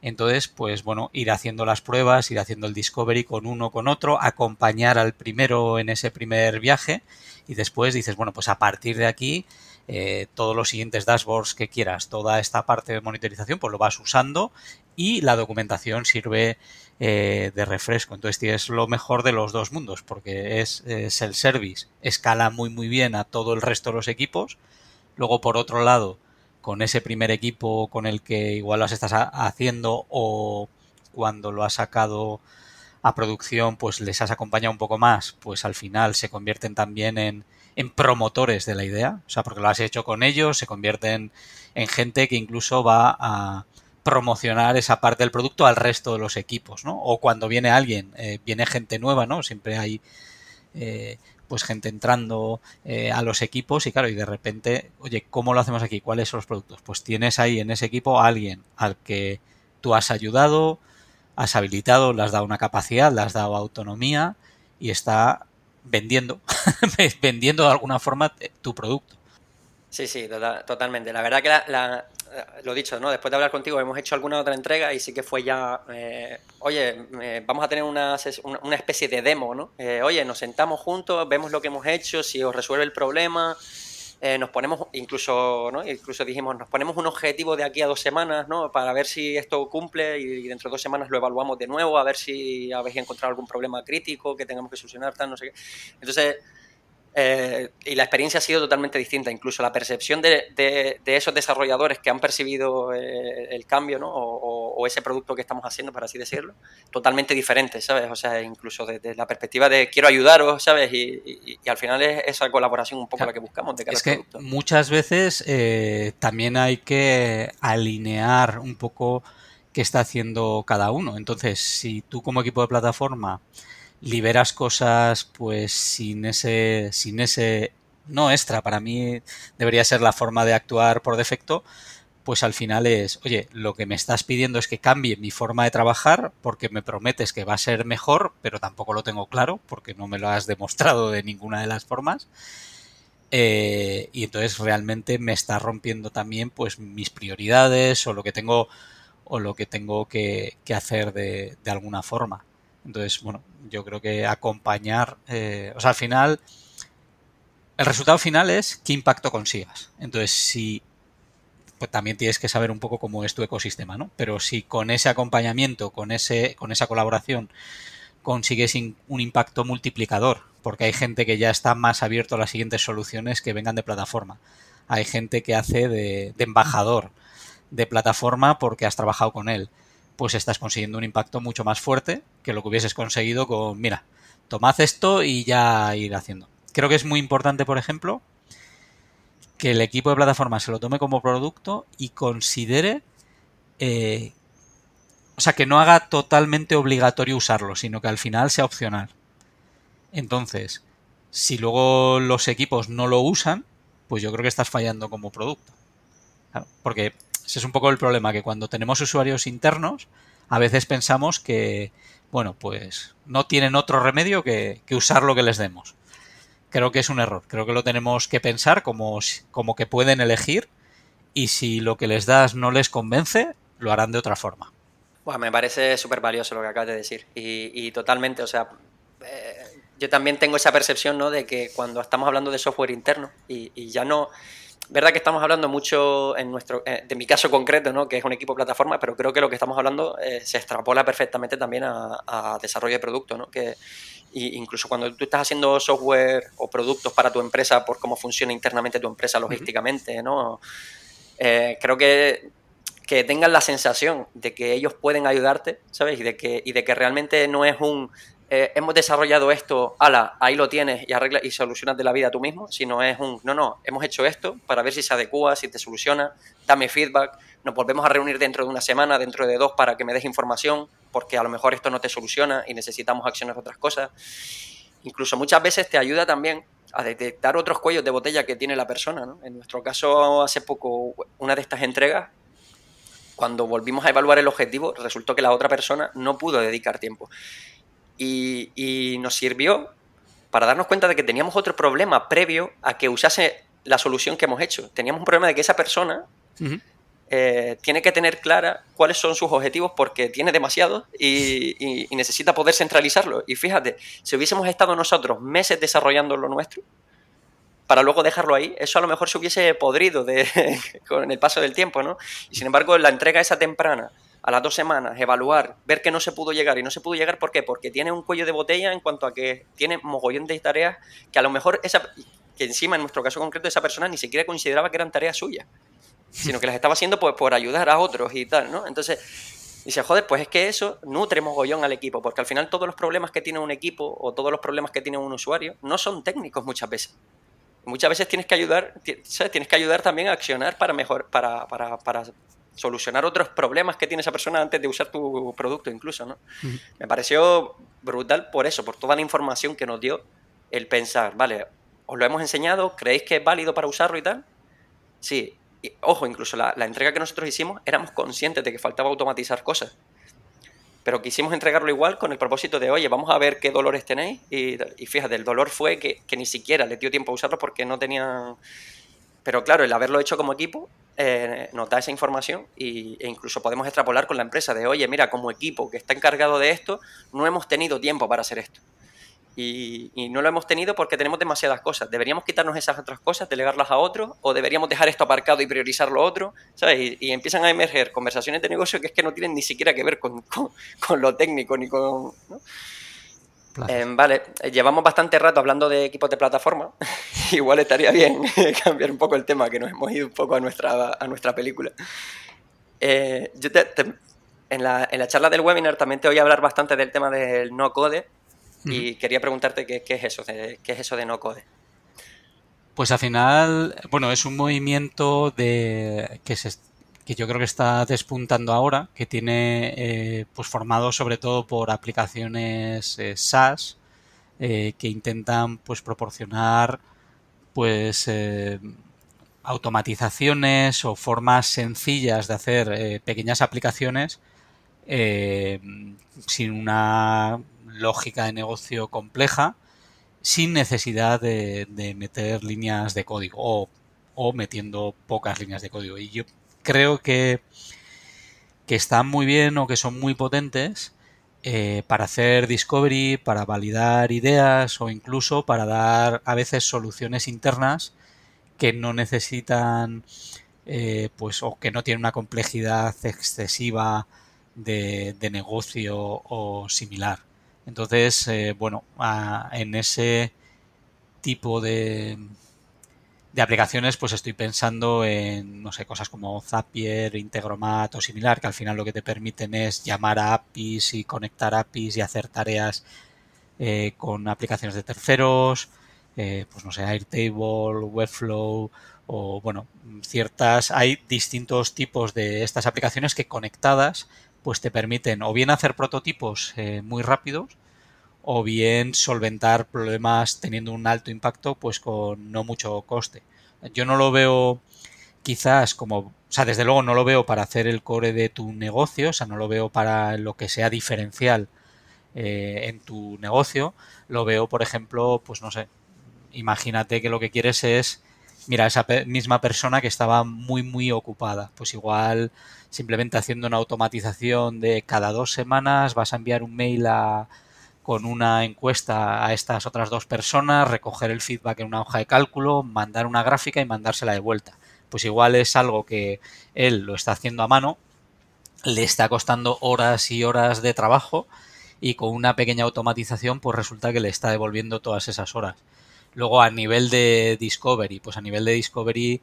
Entonces, pues bueno, ir haciendo las pruebas, ir haciendo el discovery con uno, con otro, acompañar al primero en ese primer viaje y después dices, bueno, pues a partir de aquí eh, todos los siguientes dashboards que quieras, toda esta parte de monitorización, pues lo vas usando y la documentación sirve eh, de refresco. Entonces tienes lo mejor de los dos mundos, porque es, el service, escala muy muy bien a todo el resto de los equipos. Luego, por otro lado, con ese primer equipo con el que igual lo estás haciendo o cuando lo has sacado a producción, pues les has acompañado un poco más, pues al final se convierten también en, en promotores de la idea, o sea, porque lo has hecho con ellos, se convierten en gente que incluso va a promocionar esa parte del producto al resto de los equipos, ¿no? O cuando viene alguien, eh, viene gente nueva, ¿no? Siempre hay eh, pues gente entrando eh, a los equipos y claro, y de repente, oye, ¿cómo lo hacemos aquí? ¿Cuáles son los productos? Pues tienes ahí en ese equipo a alguien al que tú has ayudado, has habilitado, le has dado una capacidad, le has dado autonomía y está vendiendo, vendiendo de alguna forma tu producto. Sí, sí, tota-, totalmente. La verdad que la, lo dicho, ¿no? Después de hablar contigo hemos hecho alguna otra entrega y sí que fue ya, eh, oye, eh, vamos a tener una, una, especie de demo, ¿no? Eh, oye, nos sentamos juntos, vemos lo que hemos hecho, si os resuelve el problema, nos ponemos, incluso, ¿no? Incluso dijimos, nos ponemos un objetivo de aquí a dos semanas, ¿no? Para ver si esto cumple y, dentro de dos semanas lo evaluamos de nuevo, a ver si habéis encontrado algún problema crítico que tengamos que solucionar, tal, no sé qué. Entonces eh, y la experiencia ha sido totalmente distinta, incluso la percepción de, esos desarrolladores que han percibido eh, el cambio ¿no? o, ese producto que estamos haciendo, para así decirlo, totalmente diferente, ¿sabes? O sea, incluso desde la perspectiva de quiero ayudaros, ¿sabes? Y, al final es esa colaboración un poco la que buscamos de cada es que Muchas veces eh, también hay que alinear un poco qué está haciendo cada uno. Entonces, si tú como equipo de plataforma liberas cosas pues sin ese sin ese no extra. Para mí debería ser la forma de actuar por defecto pues al final es oye lo que me estás pidiendo es que cambie mi forma de trabajar porque me prometes que va a ser mejor pero tampoco lo tengo claro porque no me lo has demostrado de ninguna de las formas. Eh, y entonces realmente me está rompiendo también pues mis prioridades o lo que tengo o lo que tengo que, que hacer de, de alguna forma entonces, bueno, yo creo que acompañar, eh, o sea, al final, el resultado final es qué impacto consigas. Entonces, si pues también tienes que saber un poco cómo es tu ecosistema, ¿no? Pero si con ese acompañamiento, con ese, con esa colaboración, consigues un impacto multiplicador, porque hay gente que ya está más abierto a las siguientes soluciones que vengan de plataforma. Hay gente que hace de embajador de plataforma porque has trabajado con él pues estás consiguiendo un impacto mucho más fuerte que lo que hubieses conseguido con, mira, tomad esto y ya ir haciendo. Creo que es muy importante, por ejemplo, que el equipo de plataforma se lo tome como producto y considere, eh, o sea, que no haga totalmente obligatorio usarlo, sino que al final sea opcional. Entonces, si luego los equipos no lo usan, pues yo creo que estás fallando como producto. porque ese es un poco el problema, que cuando tenemos usuarios internos, a veces pensamos que, bueno, pues no tienen otro remedio que, usar lo que les demos. Creo que es un error. Creo que lo tenemos que pensar como, como que pueden elegir y si lo que les das no les convence, lo harán de otra forma. Bueno, me parece súper valioso lo que acabas de decir. Y, totalmente, o sea, eh, yo también tengo esa percepción, ¿no? De que cuando estamos hablando de software interno y ya no verdad que estamos hablando mucho en nuestro, eh, de mi caso concreto, ¿no? que es un equipo plataforma, pero creo que lo que estamos hablando eh, se extrapola perfectamente también a, desarrollo de producto, ¿no? que incluso cuando tú estás haciendo software o productos para tu empresa por cómo funciona internamente tu empresa logísticamente, ¿no? Eh, creo que que tengan la sensación de que ellos pueden ayudarte, ¿sabes? Y de que, y de que realmente no es un eh, hemos desarrollado esto, ala, ahí lo tienes y arregla y solucionas de la vida tú mismo, sino es un, no, no, hemos hecho esto para ver si se adecua, si te soluciona, dame feedback, nos volvemos a reunir dentro de una semana, dentro de dos, para que me des información, porque a lo mejor esto no te soluciona y necesitamos acciones de otras cosas. Incluso muchas veces te ayuda también a detectar otros cuellos de botella que tiene la persona. En nuestro caso, hace poco, una de estas entregas cuando volvimos a evaluar el objetivo, resultó que la otra persona no pudo dedicar tiempo. Y, nos sirvió para darnos cuenta de que teníamos otro problema previo a que usase la solución que hemos hecho. Teníamos un problema de que esa persona eh, tiene que tener clara cuáles son sus objetivos porque tiene demasiado y, necesita poder centralizarlo. Y fíjate, si hubiésemos estado nosotros meses desarrollando lo nuestro, para luego dejarlo ahí, eso a lo mejor se hubiese podrido de, con el paso del tiempo, ¿no? Y sin embargo, la entrega esa temprana, a las dos semanas, evaluar, ver que no se pudo llegar y no se pudo llegar, ¿por qué? Porque tiene un cuello de botella en cuanto a que tiene mogollón de tareas que a lo mejor esa, que encima en nuestro caso concreto esa persona ni siquiera consideraba que eran tareas suyas sino que las estaba haciendo pues por ayudar a otros y tal, ¿no? Entonces, dice, joder, pues es que eso nutre mogollón al equipo, porque al final todos los problemas que tiene un equipo o todos los problemas que tiene un usuario no son técnicos muchas veces. Muchas veces tienes que ayudar, ¿sabes? Tienes que ayudar también a accionar para mejor, para, para, para solucionar otros problemas que tiene esa persona antes de usar tu producto incluso, ¿no? Me pareció brutal por eso, por toda la información que nos dio el pensar, vale, os lo hemos enseñado, ¿creéis que es válido para usarlo y tal? Sí, ojo, incluso la, entrega que nosotros hicimos, éramos conscientes de que faltaba automatizar cosas. Pero quisimos entregarlo igual con el propósito de, oye, vamos a ver qué dolores tenéis. Y, fíjate, el dolor fue que, ni siquiera le dio tiempo a usarlo porque no tenían... Pero claro, el haberlo hecho como equipo eh, nos da esa información y, e incluso podemos extrapolar con la empresa de, oye, mira, como equipo que está encargado de esto, no hemos tenido tiempo para hacer esto y, no lo hemos tenido porque tenemos demasiadas cosas. ¿Deberíamos quitarnos esas otras cosas, delegarlas a otros? ¿O deberíamos dejar esto aparcado y priorizar lo otro? ¿Sabes? Y, empiezan a emerger conversaciones de negocio que es que no tienen ni siquiera que ver con, lo técnico ni con... Em, vale, llevamos bastante rato hablando de equipos de plataforma. Igual estaría bien cambiar un poco el tema, que nos hemos ido un poco a nuestra, a nuestra película. Eh, yo en, la, en la charla del webinar también te voy a hablar bastante del tema del no code y quería preguntarte qué, es eso, de, qué es eso de no code. Pues al final, bueno, es un movimiento de que se que yo creo que está despuntando ahora, que tiene eh, pues formado sobre todo por aplicaciones eh, SaaS eh, que intentan pues proporcionar pues automatizaciones o formas sencillas de hacer pequeñas aplicaciones sin una lógica de negocio compleja sin necesidad de, meter líneas de código o, metiendo pocas líneas de código. Y yo creo que, que están muy bien o que son muy potentes eh, para hacer discovery, para validar ideas o incluso para dar a veces soluciones internas que no necesitan eh, pues o que no tienen una complejidad excesiva de negocio o similar. Entonces, eh, bueno, en ese tipo de, de aplicaciones, pues estoy pensando en, no sé, cosas como Zapier, Integromat o similar, que al final lo que te permiten es llamar a APIs y conectar APIs y hacer tareas eh, con aplicaciones de terceros, eh, pues no sé, Airtable, Webflow o, bueno, ciertas, hay distintos tipos de estas aplicaciones que conectadas pues te permiten o bien hacer prototipos eh, muy rápidos o bien solventar problemas teniendo un alto impacto pues con no mucho coste. Yo no lo veo quizás como, o sea, desde luego no lo veo para hacer el core de tu negocio, o sea, no lo veo para lo que sea diferencial eh, en tu negocio, lo veo, por ejemplo, pues no sé, imagínate que lo que quieres es, mira, esa misma persona que estaba muy, muy ocupada, pues igual simplemente haciendo una automatización de cada dos semanas vas a enviar un mail a, con una encuesta a estas otras dos personas, recoger el feedback en una hoja de cálculo, mandar una gráfica y mandársela de vuelta. Pues igual es algo que él lo está haciendo a mano, le está costando horas y horas de trabajo y con una pequeña automatización pues resulta que le está devolviendo todas esas horas. Luego a nivel de Discovery, pues a nivel de Discovery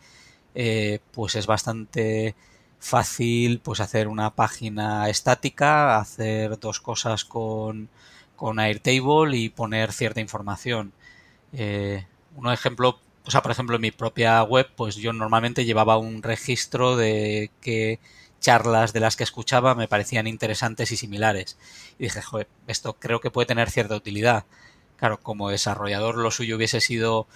eh, pues es bastante fácil pues hacer una página estática, hacer dos cosas con, con Airtable y poner cierta información. Eh, un ejemplo, o sea, por ejemplo, en mi propia web, pues yo normalmente llevaba un registro de qué charlas de las que escuchaba me parecían interesantes y similares. Y dije, joder, esto creo que puede tener cierta utilidad. Claro, como desarrollador lo suyo hubiese sido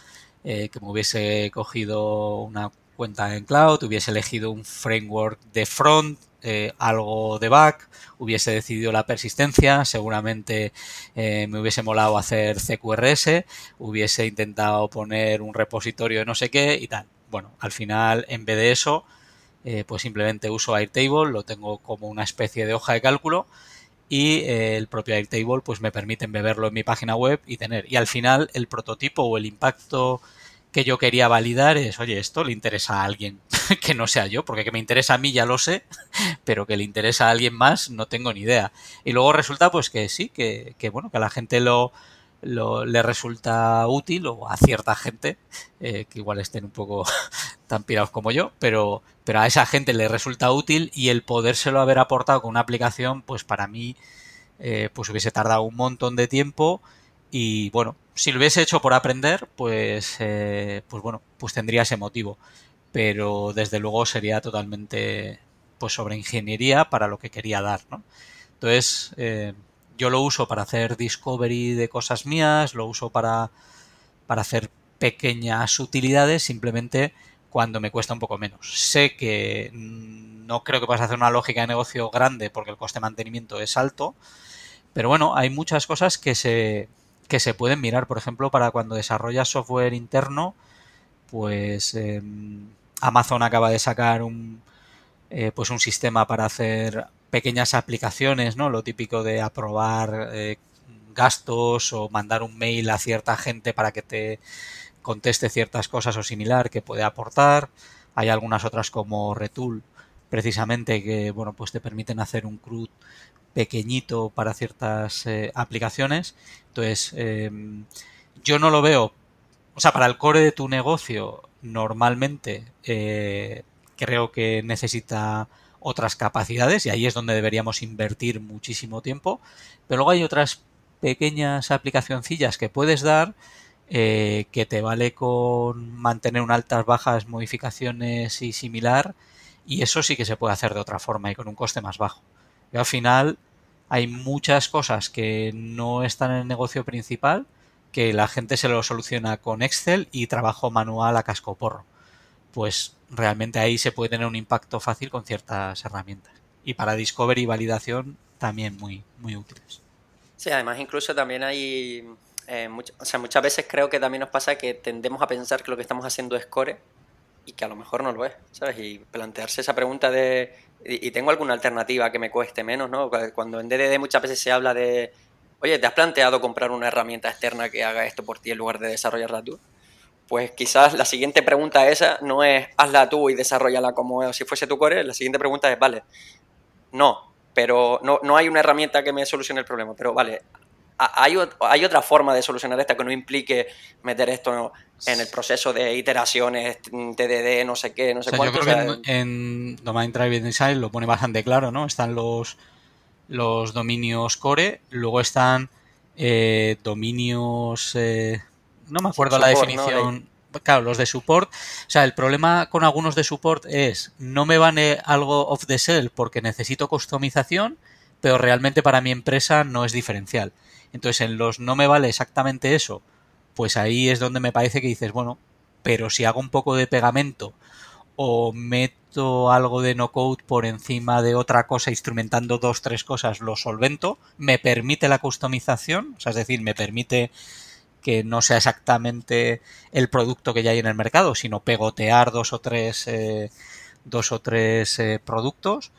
eh, que me hubiese cogido una cuenta en cloud, hubiese elegido un framework de front, eh, algo de back, hubiese decidido la persistencia, seguramente eh, me hubiese molado hacer CQRS, hubiese intentado poner un repositorio de no sé qué y tal. Bueno, al final, en vez de eso, eh, pues simplemente uso Airtable, lo tengo como una especie de hoja de cálculo y el propio Airtable pues me permite embeberlo en mi página web y tener. Y al final el prototipo o el impacto que yo quería validar es, oye, esto le interesa a alguien que no sea yo, porque que me interesa a mí ya lo sé, pero que le interesa a alguien más no tengo ni idea. Y luego resulta pues que sí, que, que bueno, que a la gente lo, lo, le resulta útil o a cierta gente, eh, que igual estén un poco tan pirados como yo, pero, pero a esa gente le resulta útil y el podérselo haber aportado con una aplicación, pues para mí, eh, pues hubiese tardado un montón de tiempo y bueno, si lo hubiese hecho por aprender, pues, eh, pues bueno, pues tendría ese motivo. Pero desde luego sería totalmente pues sobre ingeniería para lo que quería dar, ¿no? Entonces, eh, yo lo uso para hacer discovery de cosas mías, lo uso para, para hacer pequeñas utilidades, simplemente cuando me cuesta un poco menos. Sé que no creo que puedas hacer una lógica de negocio grande porque el coste de mantenimiento es alto, pero bueno, hay muchas cosas que se, que se pueden mirar. Por ejemplo, para cuando desarrollas software interno, pues em, Amazon acaba de sacar un, eh, pues un sistema para hacer pequeñas aplicaciones, ¿no? Lo típico de aprobar eh, gastos o mandar un mail a cierta gente para que te conteste ciertas cosas o similar que puede aportar. Hay algunas otras como Retool, precisamente, que bueno, pues te permiten hacer un CRUD pequeñito para ciertas eh, aplicaciones. Entonces, em, yo no lo veo, o sea, para el core de tu negocio, normalmente eh, creo que necesita otras capacidades y ahí es donde deberíamos invertir muchísimo tiempo. Pero luego hay otras pequeñas aplicacioncillas que puedes dar eh, que te vale con mantener un altas, bajas, modificaciones y similar y eso sí que se puede hacer de otra forma y con un coste más bajo al final hay muchas cosas que no están en el negocio principal que la gente se lo soluciona con Excel y trabajo manual a casco porro. Pues realmente ahí se puede tener un impacto fácil con ciertas herramientas. Y para discovery y validación también muy, muy útiles. Sí, además incluso también hay, eh, o sea, muchas veces creo que también nos pasa que tendemos a pensar que lo que estamos haciendo es core y que a lo mejor no lo es, ¿sabes? Y plantearse esa pregunta de y, tengo alguna alternativa que me cueste menos, ¿no? Cuando en DDD muchas veces se habla de, oye, ¿te has planteado comprar una herramienta externa que haga esto por ti en lugar de desarrollarla tú? Pues quizás la siguiente pregunta esa no es hazla tú y desarrollala como si fuese tu core, la siguiente pregunta es, vale, no, pero no, no hay una herramienta que me solucione el problema, pero vale, hay, hay otra forma de solucionar esta que no implique meter esto en el proceso de iteraciones, TDD, no sé qué, no sé cuánto. Yo creo que en, Domain Driven Design lo pone bastante claro, ¿no? Están los, los dominios core, luego están eh, dominios... Eh, no me acuerdo la definición. Claro, los de support. O sea, el problema con algunos de support es no me vale algo off the shelf porque necesito customización, pero realmente para mi empresa no es diferencial. Entonces, en los no me vale exactamente eso, pues ahí es donde me parece que dices, bueno, pero si hago un poco de pegamento o meto algo de no code por encima de otra cosa, instrumentando dos, tres cosas, lo solvento, me permite la customización, o sea, es decir, me permite que no sea exactamente el producto que ya hay en el mercado, sino pegotear dos o tres, eh, dos o tres eh, productos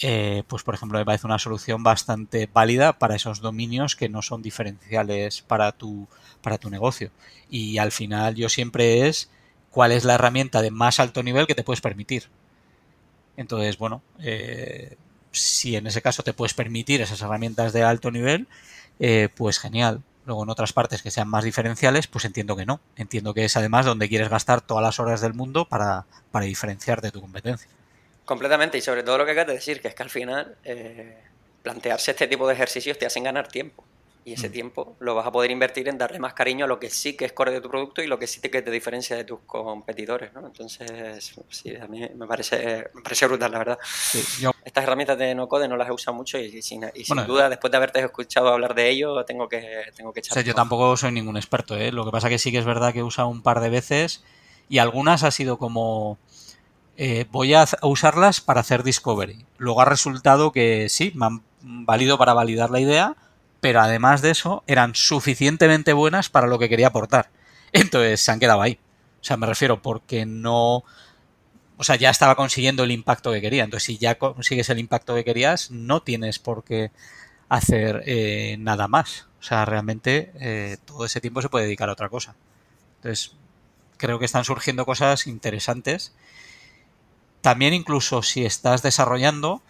eh, pues por ejemplo me parece una solución bastante válida para esos dominios que no son diferenciales para tu, para tu negocio. Y al final yo siempre es cuál es la herramienta de más alto nivel que te puedes permitir. Entonces, bueno, eh, si en ese caso te puedes permitir esas herramientas de alto nivel, eh, pues genial. Luego en otras partes que sean más diferenciales, pues entiendo que no. Entiendo que es además donde quieres gastar todas las horas del mundo para, para diferenciar de tu competencia. Completamente, y sobre todo lo que acabas de decir, que es que al final eh, plantearse este tipo de ejercicios te hacen ganar tiempo. Y ese mm. tiempo lo vas a poder invertir en darle más cariño a lo que sí que es core de tu producto y lo que sí que te diferencia de tus competidores, ¿no? Entonces, sí, a mí me parece, me parece brutal, la verdad. Estas herramientas de no-code no las he usado mucho y, sin, duda, después de haberte escuchado hablar de ello, tengo que, tengo que echar... yo tampoco soy ningún experto, ¿eh? Lo que pasa que sí que es verdad que he usado un par de veces y algunas ha sido como eh, voy a, usarlas para hacer discovery. Luego ha resultado que sí, me han valido para validar la idea, pero además de eso eran suficientemente buenas para lo que quería aportar. Entonces se han quedado ahí. O sea, me refiero porque no... O sea, ya estaba consiguiendo el impacto que quería. Entonces, si ya consigues el impacto que querías, no tienes por qué hacer eh, nada más. O sea, realmente eh, todo ese tiempo se puede dedicar a otra cosa. Entonces, creo que están surgiendo cosas interesantes también incluso si estás desarrollando,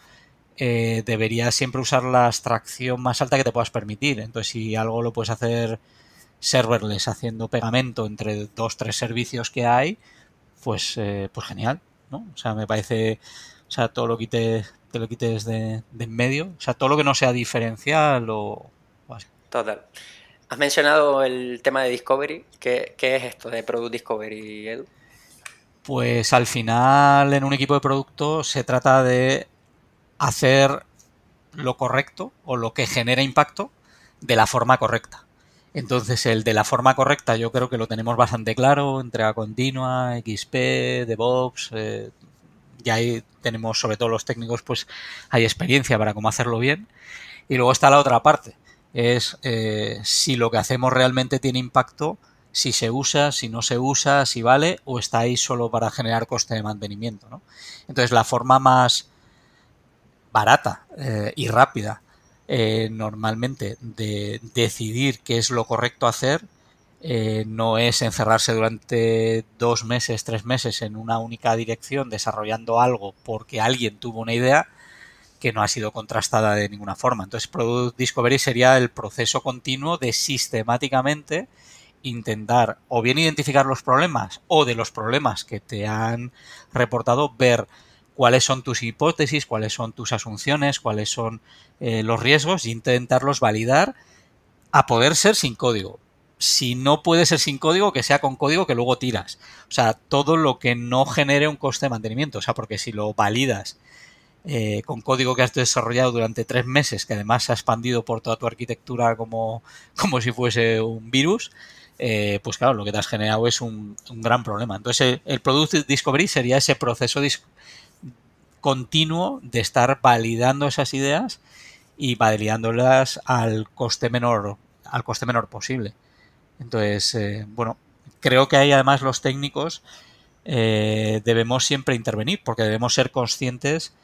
eh, deberías siempre usar la abstracción más alta que te puedas permitir. Entonces, si algo lo puedes hacer serverless haciendo pegamento entre dos, tres servicios que hay, pues, eh, pues genial, ¿no? O sea, me parece, o sea, todo lo quites, te lo quites de, en medio, o sea, todo lo que no sea diferencial o, así. Total. Has mencionado el tema de Discovery. ¿Qué, ¿Qué, es esto de Product Discovery, Edu? Pues al final en un equipo de producto se trata de hacer lo correcto o lo que genera impacto de la forma correcta. Entonces el de la forma correcta yo creo que lo tenemos bastante claro, entrega continua, XP, DevOps, eh, ya ahí tenemos sobre todo los técnicos pues hay experiencia para cómo hacerlo bien. Y luego está la otra parte, es eh, si lo que hacemos realmente tiene impacto si se usa, si no se usa, si vale o está ahí solo para generar coste de mantenimiento. ¿no? Entonces la forma más barata eh, y rápida eh, normalmente de decidir qué es lo correcto hacer eh, no es encerrarse durante dos meses, tres meses en una única dirección desarrollando algo porque alguien tuvo una idea que no ha sido contrastada de ninguna forma. Entonces Product Discovery sería el proceso continuo de sistemáticamente intentar o bien identificar los problemas o de los problemas que te han reportado, ver cuáles son tus hipótesis, cuáles son tus asunciones, cuáles son eh, los riesgos e intentarlos validar a poder ser sin código. Si no puede ser sin código, que sea con código que luego tiras. O sea, todo lo que no genere un coste de mantenimiento. O sea, porque si lo validas eh, con código que has desarrollado durante tres meses, que además se ha expandido por toda tu arquitectura como, como si fuese un virus, eh, pues claro, lo que te has generado es un, gran problema. Entonces, el, Product Discovery sería ese proceso continuo de estar validando esas ideas y validándolas al coste menor, al coste menor posible. Entonces, eh, bueno, creo que ahí además los técnicos eh, debemos siempre intervenir porque debemos ser conscientes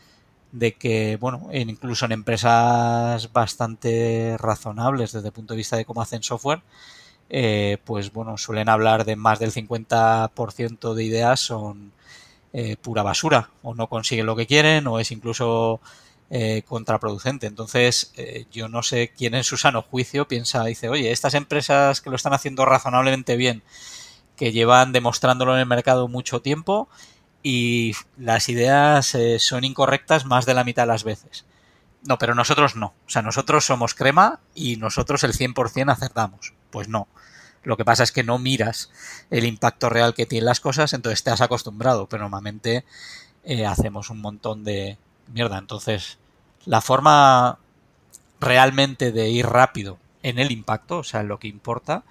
de que, bueno, incluso en empresas bastante razonables desde el punto de vista de cómo hacen software, eh, pues bueno, suelen hablar de más del 50% de ideas son eh, pura basura, o no consiguen lo que quieren, o es incluso eh, contraproducente. Entonces, yo no sé quién en su sano juicio piensa, dice, oye, estas empresas que lo están haciendo razonablemente bien, que llevan demostrándolo en el mercado mucho tiempo, y las ideas son incorrectas más de la mitad de las veces. No, pero nosotros no. O sea, nosotros somos crema y nosotros el 100% acertamos. Pues no. Lo que pasa es que no miras el impacto real que tienen las cosas, entonces te has acostumbrado, pero normalmente eh, hacemos un montón de mierda. Entonces, la forma realmente de ir rápido en el impacto, o sea, lo que importa,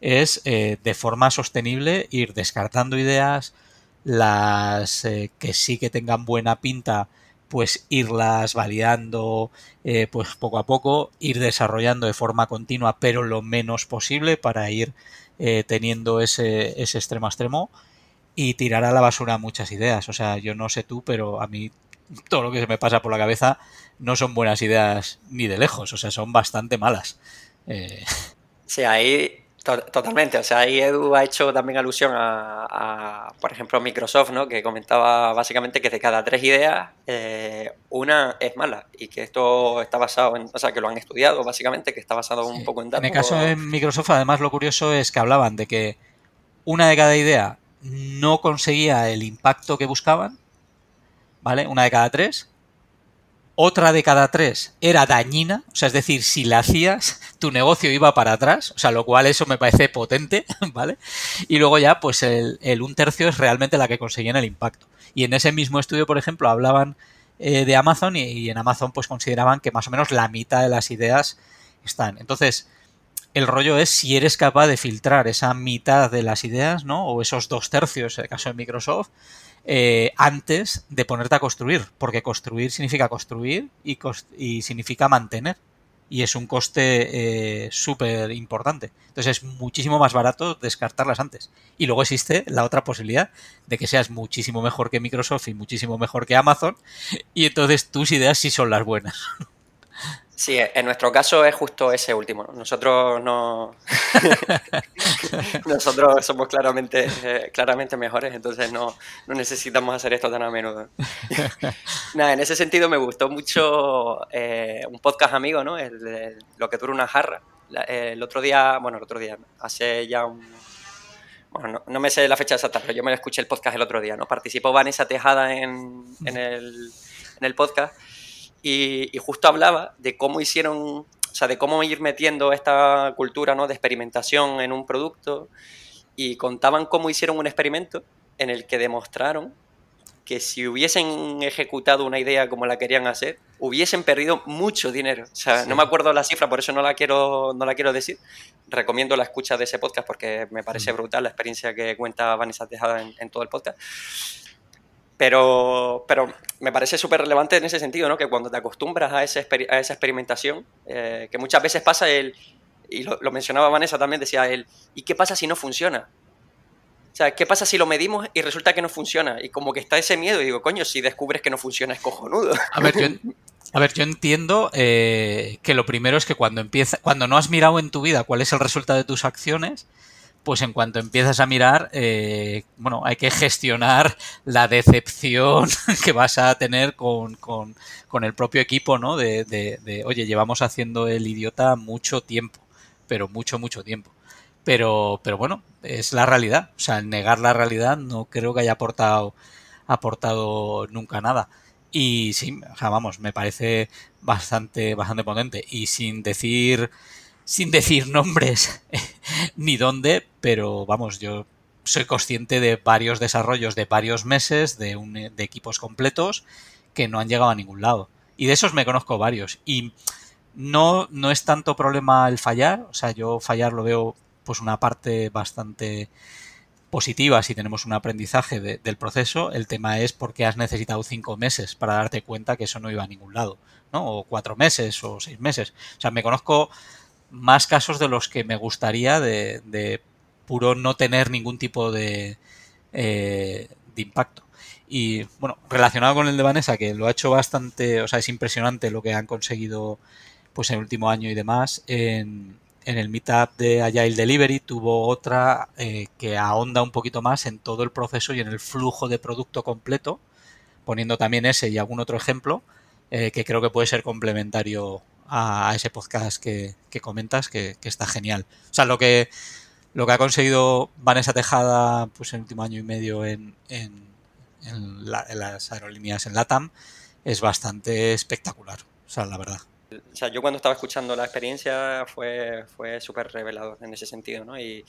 es eh, de forma sostenible ir descartando ideas, las eh, que sí que tengan buena pinta pues irlas validando eh, pues poco a poco, ir desarrollando de forma continua, pero lo menos posible para ir eh, teniendo ese, ese extremo a extremo y tirar a la basura muchas ideas. O sea, yo no sé tú, pero a mí todo lo que se me pasa por la cabeza no son buenas ideas ni de lejos, o sea, son bastante malas. Eh... Sí, ahí Totalmente, o sea, ahí Edu ha hecho también alusión a, por ejemplo, Microsoft, ¿no? Que comentaba básicamente que de cada tres ideas, eh, una es mala y que esto está basado en, o sea, que lo han estudiado básicamente, que está basado un poco en datos. En el caso de Microsoft, además, lo curioso es que hablaban de que una de cada idea no conseguía el impacto que buscaban, ¿vale? Una de cada tres, otra de cada tres era dañina, o sea, es decir, si la hacías, tu negocio iba para atrás, o sea, lo cual eso me parece potente, ¿vale? Y luego ya, pues el, un tercio es realmente la que conseguían el impacto. Y en ese mismo estudio, por ejemplo, hablaban eh, de Amazon y, en Amazon pues consideraban que más o menos la mitad de las ideas están. Entonces, el rollo es si eres capaz de filtrar esa mitad de las ideas, ¿no? O esos dos tercios, en el caso de Microsoft, eh, antes de ponerte a construir, porque construir significa construir y, significa mantener. Y es un coste eh, súper importante. Entonces es muchísimo más barato descartarlas antes. Y luego existe la otra posibilidad de que seas muchísimo mejor que Microsoft y muchísimo mejor que Amazon. Y entonces tus ideas sí son las buenas. Sí, en nuestro caso es justo ese último. Nosotros no. Nosotros somos claramente, eh, claramente mejores, entonces no, necesitamos hacer esto tan a menudo. Nada, en ese sentido me gustó mucho eh, un podcast amigo, ¿no? El, lo que dura una jarra. el otro día, bueno, el otro día, hace ya un. Bueno, no, me sé la fecha exacta, pero yo me escuché el podcast el otro día, ¿no? Participó Vanessa Tejada en, en, el, en el podcast y, justo hablaba de cómo hicieron, o sea, de cómo ir metiendo esta cultura ¿no? de experimentación en un producto y contaban cómo hicieron un experimento en el que demostraron que si hubiesen ejecutado una idea como la querían hacer, hubiesen perdido mucho dinero. O sea, no me acuerdo la cifra, por eso no la quiero, no la quiero decir. Recomiendo la escucha de ese podcast porque me parece mm. brutal la experiencia que cuenta Vanessa Tejada en, en todo el podcast. Pero, pero me parece súper relevante en ese sentido, ¿no? Que cuando te acostumbras a, esa experimentación, eh, que muchas veces pasa el, y lo, mencionaba Vanessa también, decía él, ¿y qué pasa si no funciona? O sea, ¿qué pasa si lo medimos y resulta que no funciona? Y como que está ese miedo, y digo, coño, si descubres que no funciona es cojonudo. A ver, yo, a ver, yo entiendo eh, que lo primero es que cuando empieza, cuando no has mirado en tu vida cuál es el resultado de tus acciones, pues en cuanto empiezas a mirar, eh, bueno, hay que gestionar la decepción que vas a tener con, el propio equipo, ¿no? De, de, oye, llevamos haciendo el idiota mucho tiempo, pero mucho, mucho tiempo. Pero, pero bueno, es la realidad. O sea, negar la realidad no creo que haya aportado, aportado nunca nada. Y sí, o sea, vamos, me parece bastante, bastante potente. Y sin decir sin decir nombres ni dónde, pero vamos, yo soy consciente de varios desarrollos de varios meses, de, un, de equipos completos que no han llegado a ningún lado. Y de esos me conozco varios. Y no, no es tanto problema el fallar, o sea, yo fallar lo veo pues una parte bastante positiva si tenemos un aprendizaje del proceso. El tema es por qué has necesitado cinco meses para darte cuenta que eso no iba a ningún lado, ¿no? O cuatro meses o seis meses. O sea, me conozco más casos de los que me gustaría de, puro no tener ningún tipo de, eh, de impacto. Y bueno, relacionado con el de Vanessa, que lo ha hecho bastante, o sea, es impresionante lo que han conseguido pues en el último año y demás. En, en el meetup de Agile Delivery tuvo otra eh, que ahonda un poquito más en todo el proceso y en el flujo de producto completo, poniendo también ese y algún otro ejemplo eh, que creo que puede ser complementario a, ese podcast que, comentas, que, está genial. O sea, lo que, lo que ha conseguido Vanessa Tejada pues, en el último año y medio en, en, las aerolíneas en LATAM es bastante espectacular, o sea, la verdad. O sea, yo cuando estaba escuchando la experiencia fue, fue súper revelador en ese sentido, ¿no? Y,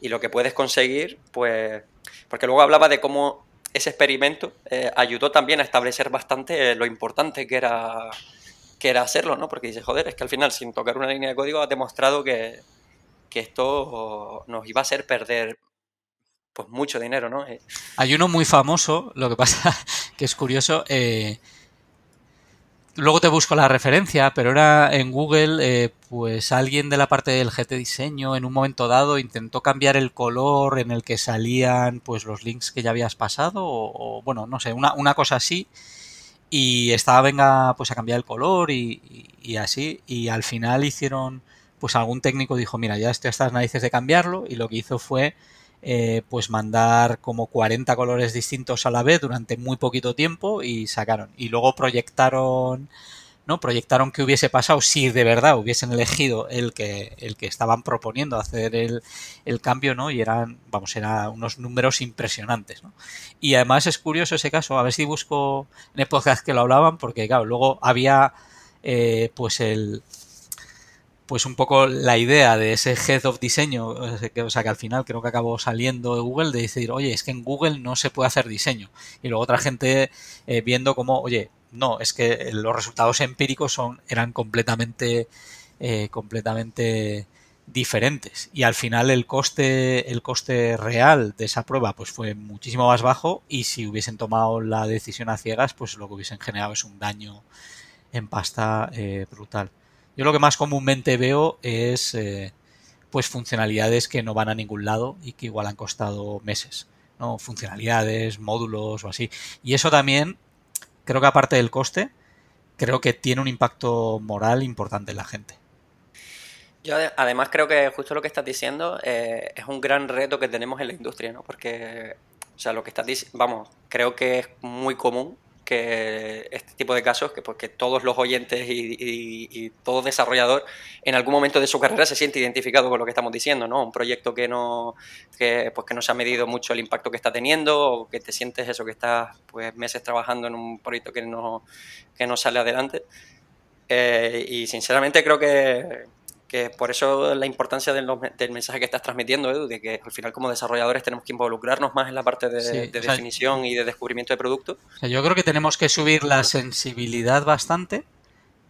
y, lo que puedes conseguir, pues, porque luego hablaba de cómo ese experimento eh, ayudó también a establecer bastante lo importante que era que era hacerlo, ¿no? Porque dice, joder, es que al final, sin tocar una línea de código, ha demostrado que, esto nos iba a hacer perder pues mucho dinero, ¿no? Eh, Hay uno muy famoso, lo que pasa que es curioso. Eh, luego te busco la referencia, pero era en Google, eh, pues alguien de la parte del GT diseño en un momento dado intentó cambiar el color en el que salían pues los links que ya habías pasado, o, bueno, no sé, una, una cosa así y estaba venga pues a cambiar el color y, así. Y al final hicieron pues algún técnico dijo mira ya estoy hasta narices de cambiarlo y lo que hizo fue eh, pues mandar como 40 colores distintos a la vez durante muy poquito tiempo y sacaron. Y luego proyectaron ¿no? Proyectaron que hubiese pasado si de verdad hubiesen elegido el que, el que estaban proponiendo hacer el, cambio, ¿no? Y eran, vamos, eran unos números impresionantes, ¿no? Y además es curioso ese caso, a ver si busco en el podcast que lo hablaban, porque claro, luego había eh, pues el pues un poco la idea de ese head of diseño, o sea que al final creo que acabó saliendo de Google de decir, oye, es que en Google no se puede hacer diseño. Y luego otra gente eh, viendo como, oye, no, es que los resultados empíricos son, eran completamente, eh, completamente diferentes. Y al final el coste el coste real de esa prueba pues fue muchísimo más bajo y si hubiesen tomado la decisión a ciegas pues lo que hubiesen generado es un daño en pasta eh, brutal. Yo lo que más comúnmente veo es eh, pues funcionalidades que no van a ningún lado y que igual han costado meses no funcionalidades módulos o así. Y eso también creo que aparte del coste creo que tiene un impacto moral importante en la gente yo además creo que justo lo que estás diciendo eh, es un gran reto que tenemos en la industria, ¿no? Porque, o sea, lo que estás diciendo, vamos, creo que es muy común que este tipo de casos, que porque todos los oyentes y, todo desarrollador en algún momento de su carrera se siente identificado con lo que estamos diciendo, ¿no? Un proyecto que no, que, pues que no se ha medido mucho el impacto que está teniendo, o que te sientes eso, que estás pues meses trabajando en un proyecto que no, que no sale adelante. Eh, y sinceramente creo que, que por eso la importancia del, mensaje que estás transmitiendo, Edu, de que al final como desarrolladores tenemos que involucrarnos más en la parte de, definición y de descubrimiento de producto. yo creo que tenemos que subir la sensibilidad bastante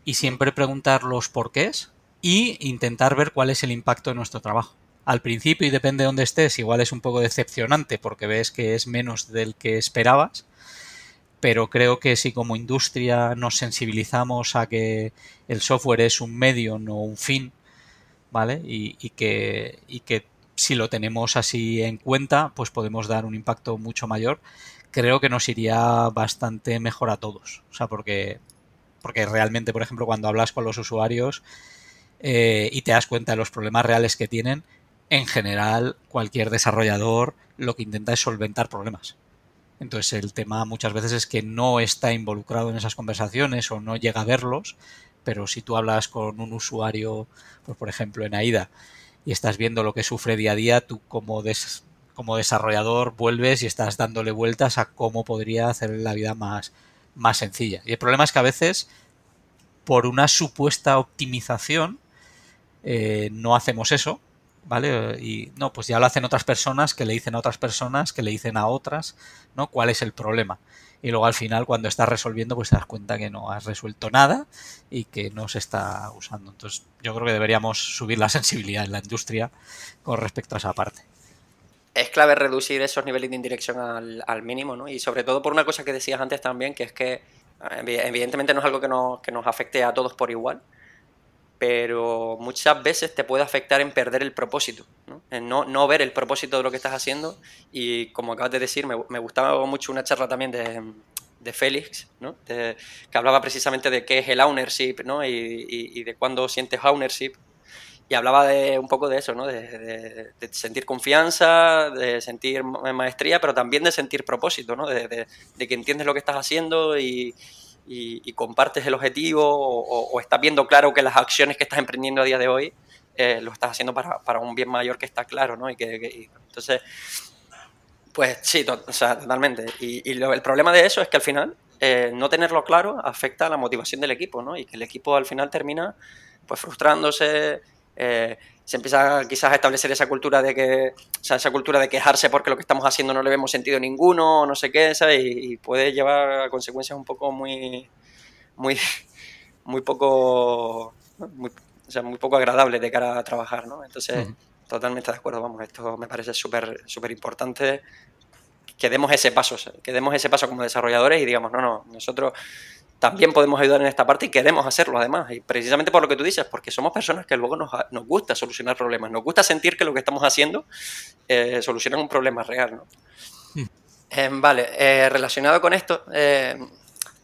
y siempre preguntar los porqués y intentar ver cuál es el impacto de nuestro trabajo. Al principio, y depende de dónde estés, igual es un poco decepcionante porque ves que es menos del que esperabas, pero creo que si como industria nos sensibilizamos a que el software es un medio, no un fin, ¿vale? Y, que, y que si lo tenemos así en cuenta, pues podemos dar un impacto mucho mayor. Creo que nos iría bastante mejor a todos. O sea, porque, porque realmente, por ejemplo, cuando hablas con los usuarios eh, y te das cuenta de los problemas reales que tienen, en general, cualquier desarrollador lo que intenta es solventar problemas. Entonces el tema muchas veces es que no está involucrado en esas conversaciones o no llega a verlos pero si tú hablas con un usuario, pues por ejemplo en AIDA, y estás viendo lo que sufre día a día, tú como, como desarrollador vuelves y estás dándole vueltas a cómo podría hacer la vida más, más sencilla. Y el problema es que a veces, por una supuesta optimización, eh, no hacemos eso, ¿vale? Y no, pues ya lo hacen otras personas que le dicen a otras personas que le dicen a otras, ¿no? ¿Cuál es el problema? Y luego al final cuando estás resolviendo pues te das cuenta que no has resuelto nada y que no se está usando. Entonces yo creo que deberíamos subir la sensibilidad en la industria con respecto a esa parte. Es clave reducir esos niveles de indirección al, al mínimo, ¿no? Y sobre todo por una cosa que decías antes también, que es que evidentemente no es algo que nos, que nos afecte a todos por igual, pero muchas veces te puede afectar en perder el propósito, ¿no? en no, no, ver el propósito de lo que estás haciendo. Y como acabas de decir, me, me gustaba mucho una charla también de, de Félix, ¿no? que hablaba precisamente de qué es el ownership ¿no? y, y, de cuándo sientes ownership. Y hablaba de un poco de eso, ¿no? de, de, sentir confianza, de sentir maestría, pero también de sentir propósito, ¿no? de, que entiendes lo que estás haciendo y, y, compartes el objetivo o, estás viendo claro que las acciones que estás emprendiendo a día de hoy eh, lo estás haciendo para, para, un bien mayor que está claro, ¿no? Y que, entonces, pues sí, o sea, totalmente. Y, el problema de eso es que al final eh, no tenerlo claro afecta a la motivación del equipo, ¿no? Y que el equipo al final termina pues frustrándose, eh, se empieza quizás a establecer esa cultura de que, o sea, esa cultura de quejarse porque lo que estamos haciendo no le vemos sentido ninguno, no sé qué, ¿sabes? Y, puede llevar a consecuencias un poco muy, muy, muy poco, muy, o sea, muy poco agradables de cara a trabajar, ¿no? Entonces, totalmente de acuerdo, vamos, esto me parece súper, súper importante que demos ese paso, que demos ese paso como desarrolladores y digamos, no, no, nosotros también podemos ayudar en esta parte y queremos hacerlo además. Y precisamente por lo que tú dices, porque somos personas que luego nos, nos gusta solucionar problemas, nos gusta sentir que lo que estamos haciendo eh, soluciona un problema real. ¿no? Hmm. Em, vale, eh, relacionado con esto, eh,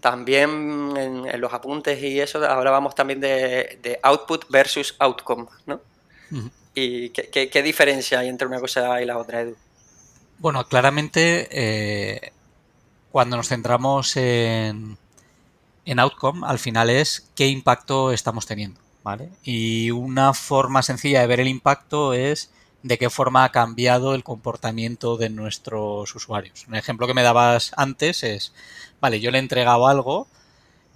también en, los apuntes y eso hablábamos también de, output versus outcome, ¿no? Hmm. ¿Y qué, qué, diferencia hay entre una cosa y la otra, Edu? Bueno, claramente cuando nos centramos en en outcome al final es qué impacto estamos teniendo, ¿vale? Y una forma sencilla de ver el impacto es de qué forma ha cambiado el comportamiento de nuestros usuarios. Un ejemplo que me dabas antes es, vale, yo le he entregado algo,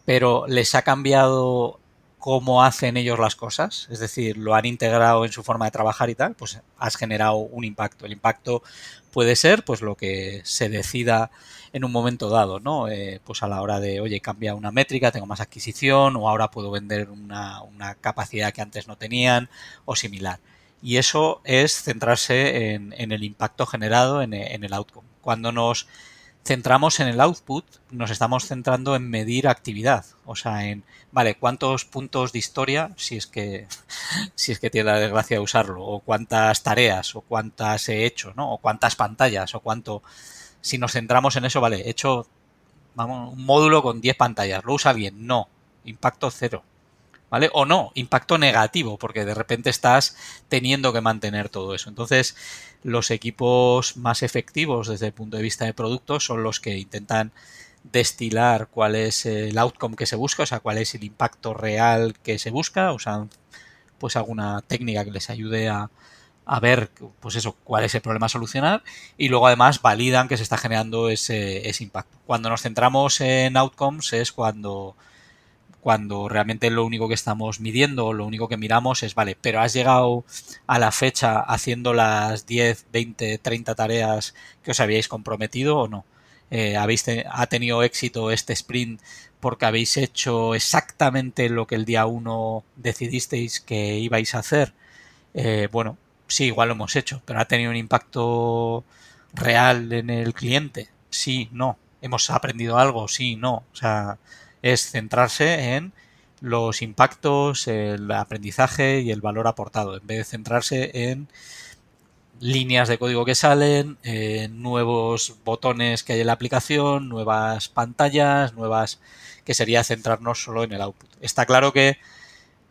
pero les ha cambiado cómo hacen ellos las cosas, es decir, lo han integrado en su forma de trabajar y tal, pues has generado un impacto. El impacto puede ser pues lo que se decida en un momento dado, ¿no? Eh, pues a la hora de, oye, cambia una métrica, tengo más adquisición o ahora puedo vender una, una capacidad que antes no tenían o similar. Y eso es centrarse en, el impacto generado en, en el outcome. Cuando nos centramos en el output, nos estamos centrando en medir actividad, o sea, en, vale, cuántos puntos de historia, si es que, si es que tiene la desgracia de usarlo, o cuántas tareas, o cuántas he hecho, ¿no? O cuántas pantallas, o cuánto, si nos centramos en eso, vale, he hecho, vamos, un módulo con 10 pantallas, ¿lo usa bien? No, impacto cero. ¿Vale? O no, impacto negativo, porque de repente estás teniendo que mantener todo eso. Entonces, los equipos más efectivos desde el punto de vista de productos son los que intentan destilar cuál es el outcome que se busca, o sea, cuál es el impacto real que se busca, usan pues alguna técnica que les ayude a, a ver pues eso, cuál es el problema a solucionar y luego además validan que se está generando ese impacto. Cuando nos centramos en outcomes es cuando cuando realmente lo único que estamos midiendo, lo único que miramos es, vale, pero has llegado a la fecha haciendo las 10, 20, 30 tareas que os habíais comprometido o no. Eh, ¿habéis ¿Ha tenido éxito este sprint porque habéis hecho exactamente lo que el día 1 decidisteis que ibais a hacer? Eh, bueno, sí, igual lo hemos hecho, pero ¿ha tenido un impacto real en el cliente? Sí, no. ¿Hemos aprendido algo? Sí, no. O sea, es centrarse en los impactos, el aprendizaje y el valor aportado, en vez de centrarse en líneas de código que salen, en nuevos botones que hay en la aplicación, nuevas pantallas, nuevas que sería centrarnos solo en el output. Está claro que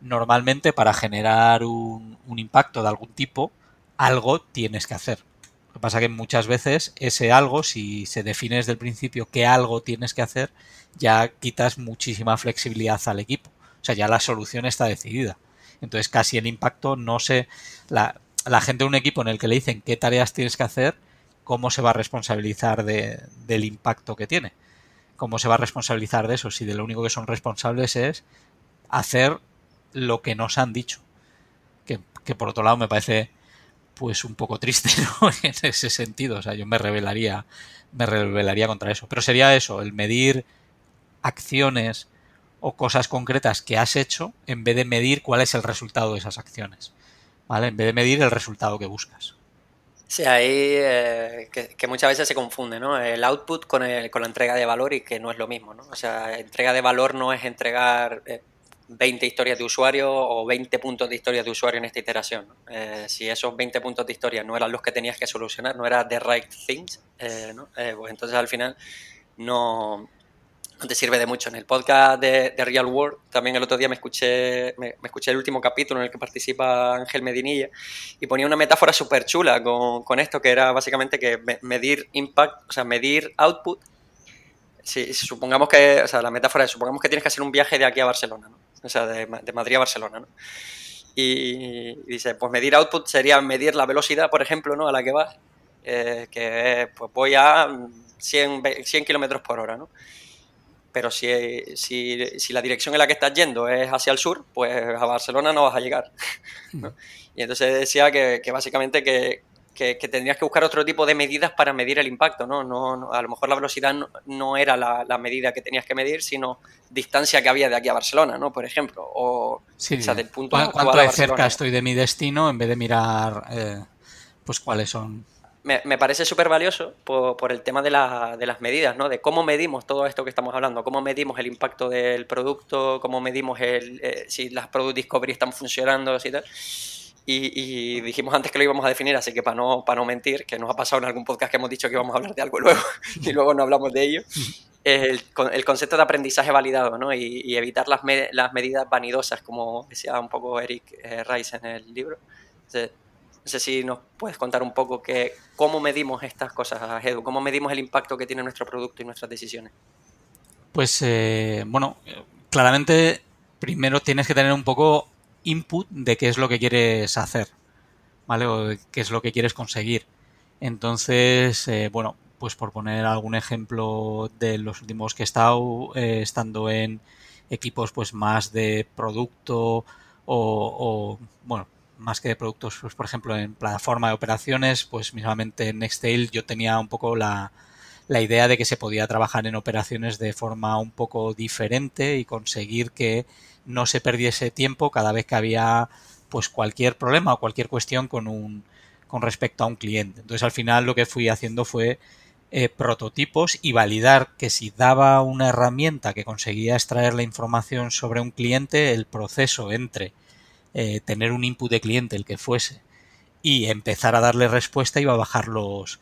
normalmente para generar un, un impacto de algún tipo, algo tienes que hacer. Lo que pasa que muchas veces ese algo, si se define desde el principio que algo tienes que hacer, ya quitas muchísima flexibilidad al equipo. O sea, ya la solución está decidida. Entonces casi el impacto no se... La, la gente de un equipo en el que le dicen qué tareas tienes que hacer, cómo se va a responsabilizar de, del impacto que tiene. Cómo se va a responsabilizar de eso si de lo único que son responsables es hacer lo que nos han dicho. Que, que por otro lado me parece pues un poco triste ¿no? en ese sentido. O sea, yo me revelaría, me rebelaría contra eso. Pero sería eso, el medir acciones o cosas concretas que has hecho en vez de medir cuál es el resultado de esas acciones. ¿Vale? En vez de medir el resultado que buscas. Sí, ahí eh, que, muchas veces se confunde, ¿no? El output con, el, con la entrega de valor y que no es lo mismo, ¿no? O sea, entrega de valor no es entregar 20 eh, historias de usuario o 20 puntos de historia de usuario en esta iteración. Eh, si esos 20 puntos de historia no eran los que tenías que solucionar, no era the right things, ¿no? pues entonces al final no te sirve de mucho. En el podcast de, Real World, también el otro día me escuché, me, escuché el último capítulo en el que participa Ángel Medinilla y ponía una metáfora súper chula con, esto, que era básicamente que medir impact, o sea, medir output. Si, supongamos que, o sea, la metáfora es, supongamos que tienes que hacer un viaje de aquí a Barcelona, ¿no? O sea, de, Madrid a Barcelona, ¿no? Y, dice, pues medir output sería medir la velocidad, por ejemplo, ¿no? A la que vas, eh, que pues voy a 100, 100 kilómetros por hora, ¿no? Pero si, si, la dirección en la que estás yendo es hacia el sur, pues a Barcelona no vas a llegar. Y entonces decía que, básicamente que, tendrías que buscar otro tipo de medidas para medir el impacto, ¿no? no, a lo mejor la velocidad no, era la, medida que tenías que medir, sino distancia que había de aquí a Barcelona, ¿no? Por ejemplo, o, del punto ¿Cuánto de cerca estoy de mi destino en vez de mirar eh, pues cuáles son me, parece súper valioso por, el tema de, de, las medidas, ¿no? De cómo medimos todo esto que estamos hablando, cómo medimos el impacto del producto, cómo medimos el, eh, si las Product Discovery están funcionando, y tal. Y, dijimos antes que lo íbamos a definir, así que para no, para no mentir, que nos ha pasado en algún podcast que hemos dicho que íbamos a hablar de algo luego y luego no hablamos de ello, el, el concepto de aprendizaje validado ¿no? y, evitar las, las medidas vanidosas, como decía un poco Eric eh, Rice en el libro. No sé si nos puedes contar un poco que, cómo medimos estas cosas, Edu, cómo medimos el impacto que tiene nuestro producto y nuestras decisiones. Pues eh, bueno, claramente primero tienes que tener un poco input de qué es lo que quieres hacer, ¿vale? O de qué es lo que quieres conseguir. Entonces, eh, bueno, pues por poner algún ejemplo de los últimos que he estado, eh, estando en equipos pues más de producto o, o bueno, más que de productos, pues por ejemplo en plataforma de operaciones, pues mismamente en Nextail yo tenía un poco la, la idea de que se podía trabajar en operaciones de forma un poco diferente y conseguir que no se perdiese tiempo cada vez que había pues cualquier problema o cualquier cuestión con un con respecto a un cliente. Entonces al final lo que fui haciendo fue eh, prototipos y validar que si daba una herramienta que conseguía extraer la información sobre un cliente, el proceso entre eh, tener un input de cliente, el que fuese, y empezar a darle respuesta iba a bajar los,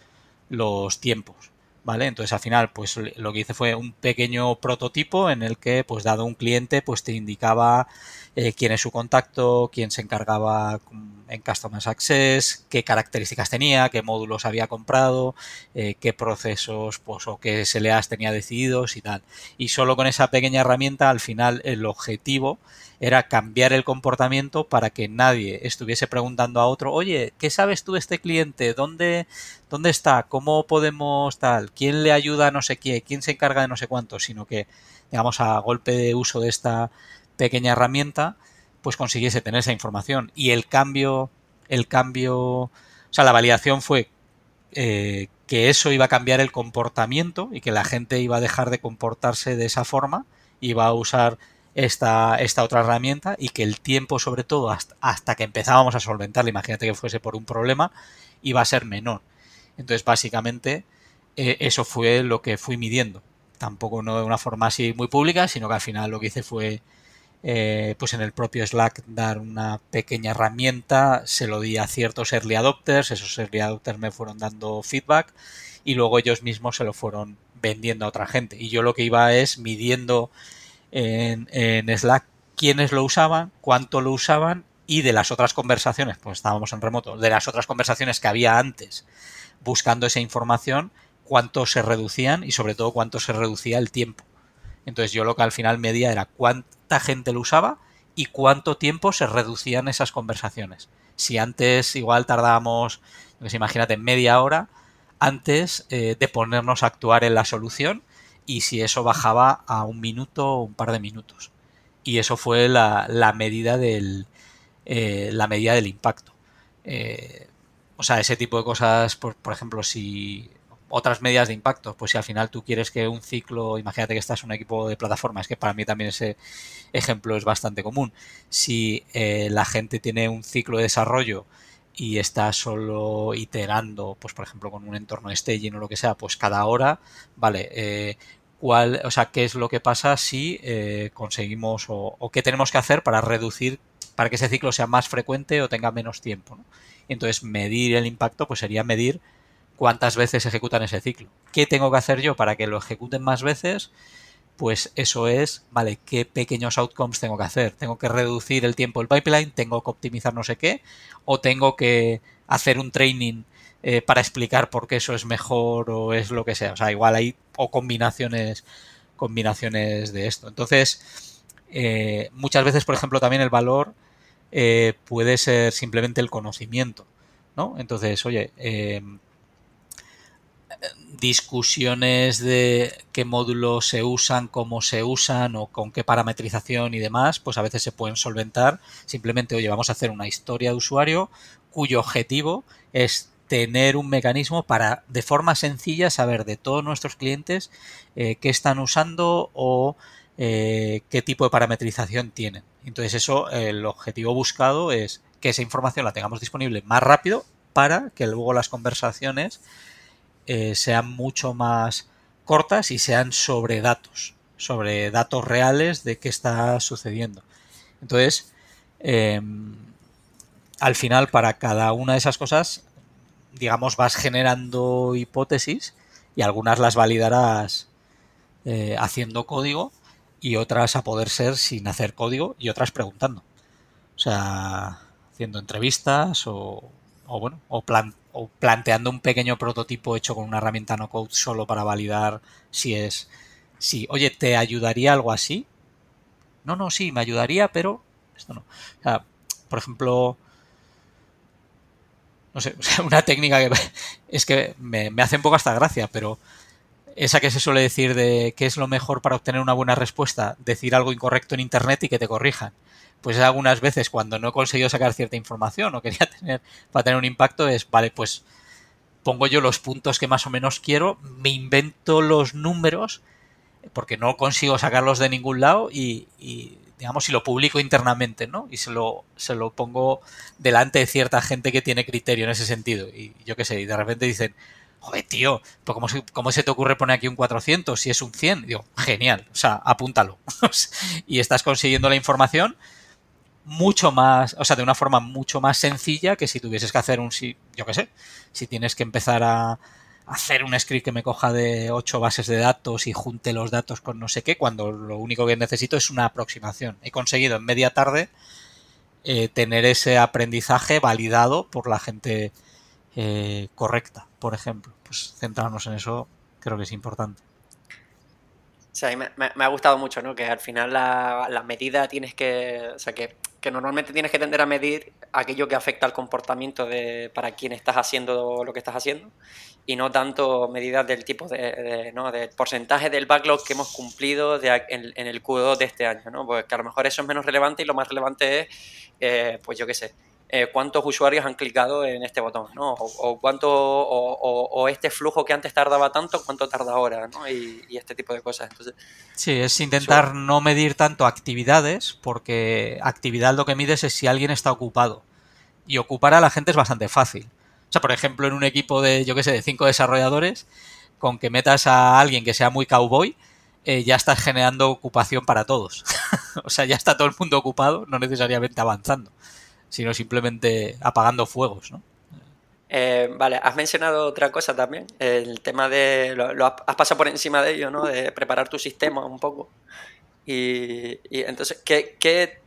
los tiempos. ¿Vale? Entonces al final, pues lo que hice fue un pequeño prototipo en el que, pues dado un cliente, pues te indicaba eh, quién es su contacto, quién se encargaba en Customer Access, qué características tenía, qué módulos había comprado, eh, qué procesos pues, o qué SLAs tenía decididos y tal. Y solo con esa pequeña herramienta, al final, el objetivo era cambiar el comportamiento para que nadie estuviese preguntando a otro, oye, ¿qué sabes tú de este cliente? ¿Dónde, dónde está? ¿Cómo podemos tal? ¿Quién le ayuda a no sé qué? ¿Quién se encarga de no sé cuánto? Sino que, digamos, a golpe de uso de esta pequeña herramienta, pues consiguiese tener esa información. Y el cambio, el cambio, o sea, la validación fue eh, que eso iba a cambiar el comportamiento y que la gente iba a dejar de comportarse de esa forma, iba a usar esta, esta otra herramienta y que el tiempo, sobre todo, hasta, que empezábamos a solventarla, imagínate que fuese por un problema, iba a ser menor. Entonces, básicamente, eh, eso fue lo que fui midiendo. Tampoco no de una forma así muy pública, sino que al final lo que hice fue, eh, pues en el propio Slack, dar una pequeña herramienta, se lo di a ciertos early adopters, esos early adopters me fueron dando feedback y luego ellos mismos se lo fueron vendiendo a otra gente. Y yo lo que iba es midiendo en, Slack quiénes lo usaban, cuánto lo usaban y de las otras conversaciones, pues estábamos en remoto, de las otras conversaciones que había antes buscando esa información, cuánto se reducían y sobre todo cuánto se reducía el tiempo. Entonces yo lo que al final medía era cuánta gente lo usaba y cuánto tiempo se reducían esas conversaciones. Si antes igual tardábamos, pues imagínate, media hora antes eh, de ponernos a actuar en la solución, y si eso bajaba a un minuto o un par de minutos. Y eso fue la, medida del eh, la medida del impacto. Eh, o sea, ese tipo de cosas, por, por, ejemplo, si otras medidas de impacto, pues si al final tú quieres que un ciclo, imagínate que estás en un equipo de plataforma, es que para mí también ese ejemplo es bastante común. Si eh, la gente tiene un ciclo de desarrollo y está solo iterando, pues por ejemplo con un entorno de staging o lo que sea, pues cada hora, vale, cuál, o sea, qué es lo que pasa si eh, conseguimos o, qué tenemos que hacer para reducir, para que ese ciclo sea más frecuente o tenga menos tiempo. Entonces, medir el impacto, pues sería medir cuántas veces ejecutan ese ciclo. ¿Qué tengo que hacer yo para que lo ejecuten más veces? Pues eso es, vale, qué pequeños outcomes tengo que hacer. Tengo que reducir el tiempo del pipeline, tengo que optimizar no sé qué, o tengo que hacer un training eh, para explicar por qué eso es mejor o es lo que sea. O sea, igual hay o combinaciones, combinaciones de esto. Entonces, eh, muchas veces, por ejemplo, también el valor eh, puede ser simplemente el conocimiento. ¿no? Entonces, oye, discusiones de qué módulos se usan, cómo se usan o con qué parametrización y demás, pues a veces se pueden solventar. Simplemente, oye, vamos a hacer una historia de usuario cuyo objetivo es tener un mecanismo para de forma sencilla saber de todos nuestros clientes eh, qué están usando o eh, qué tipo de parametrización tienen. Entonces eso, el objetivo buscado es que esa información la tengamos disponible más rápido para que luego las conversaciones eh, sean mucho más cortas y sean sobre datos, sobre datos reales de qué está sucediendo. Entonces, em, al final, para cada una de esas cosas digamos, vas generando hipótesis y algunas las validarás eh, haciendo código y otras a poder ser sin hacer código y otras preguntando. O sea, haciendo entrevistas o, o bueno, o, plan, o planteando un pequeño prototipo hecho con una herramienta no code solo para validar si es, si, oye, ¿te ayudaría algo así? No, no, sí, me ayudaría, pero esto no. Por ejemplo, no sé, una técnica que es que me, hace un poco hasta gracia, pero esa que se suele decir de qué es lo mejor para obtener una buena respuesta, decir algo incorrecto en internet y que te corrijan. Pues algunas veces cuando no he conseguido sacar cierta información o quería tener para tener un impacto es, vale, pues pongo yo los puntos que más o menos quiero, me invento los números porque no consigo sacarlos de ningún lado y, digamos, si lo publico internamente, ¿no? Y se lo, se lo pongo delante de cierta gente que tiene criterio en ese sentido. Y yo qué sé, y de repente dicen, joder, tío, pues ¿cómo se, ¿cómo se te ocurre poner aquí un 400 si es un 100? digo, genial, o sea, apúntalo. y estás consiguiendo la información mucho más, o sea, de una forma mucho más sencilla que si tuvieses que hacer un, yo qué sé, si tienes que empezar a hacer un script que me coja de ocho bases de datos y junte los datos con no sé qué, cuando lo único que necesito es una aproximación. He conseguido en media tarde eh, tener ese aprendizaje validado por la gente eh, correcta, por ejemplo. Pues centrarnos en eso creo que es importante. Sea, me, ha gustado mucho, ¿no? Que al final la, medida tienes que, o sea, que que normalmente tienes que tender a medir aquello que afecta al comportamiento de, para quien estás haciendo lo que estás haciendo y no tanto medidas del tipo de, ¿no? del porcentaje del backlog que hemos cumplido de, en, el Q2 de este año, ¿no? Porque a lo mejor eso es menos relevante y lo más relevante es, eh, pues yo qué sé, eh, cuántos usuarios han clicado en este botón, ¿no? O, cuánto, o, este flujo que antes tardaba tanto, cuánto tarda ahora, ¿no? Y, este tipo de cosas. Entonces, sí, es intentar no medir tanto actividades, porque actividad lo que mides es si alguien está ocupado. Y ocupar a la gente es bastante fácil. O sea, por ejemplo, en un equipo de, yo qué sé, de cinco desarrolladores, con que metas a alguien que sea muy cowboy, eh, ya estás generando ocupación para todos. o sea, ya está todo el mundo ocupado, no necesariamente avanzando sino simplemente apagando fuegos, ¿no? Eh, vale, has mencionado otra cosa también, el tema de, lo, has pasado por encima de ello, ¿no? De preparar tu sistema un poco. Y, entonces, ¿qué,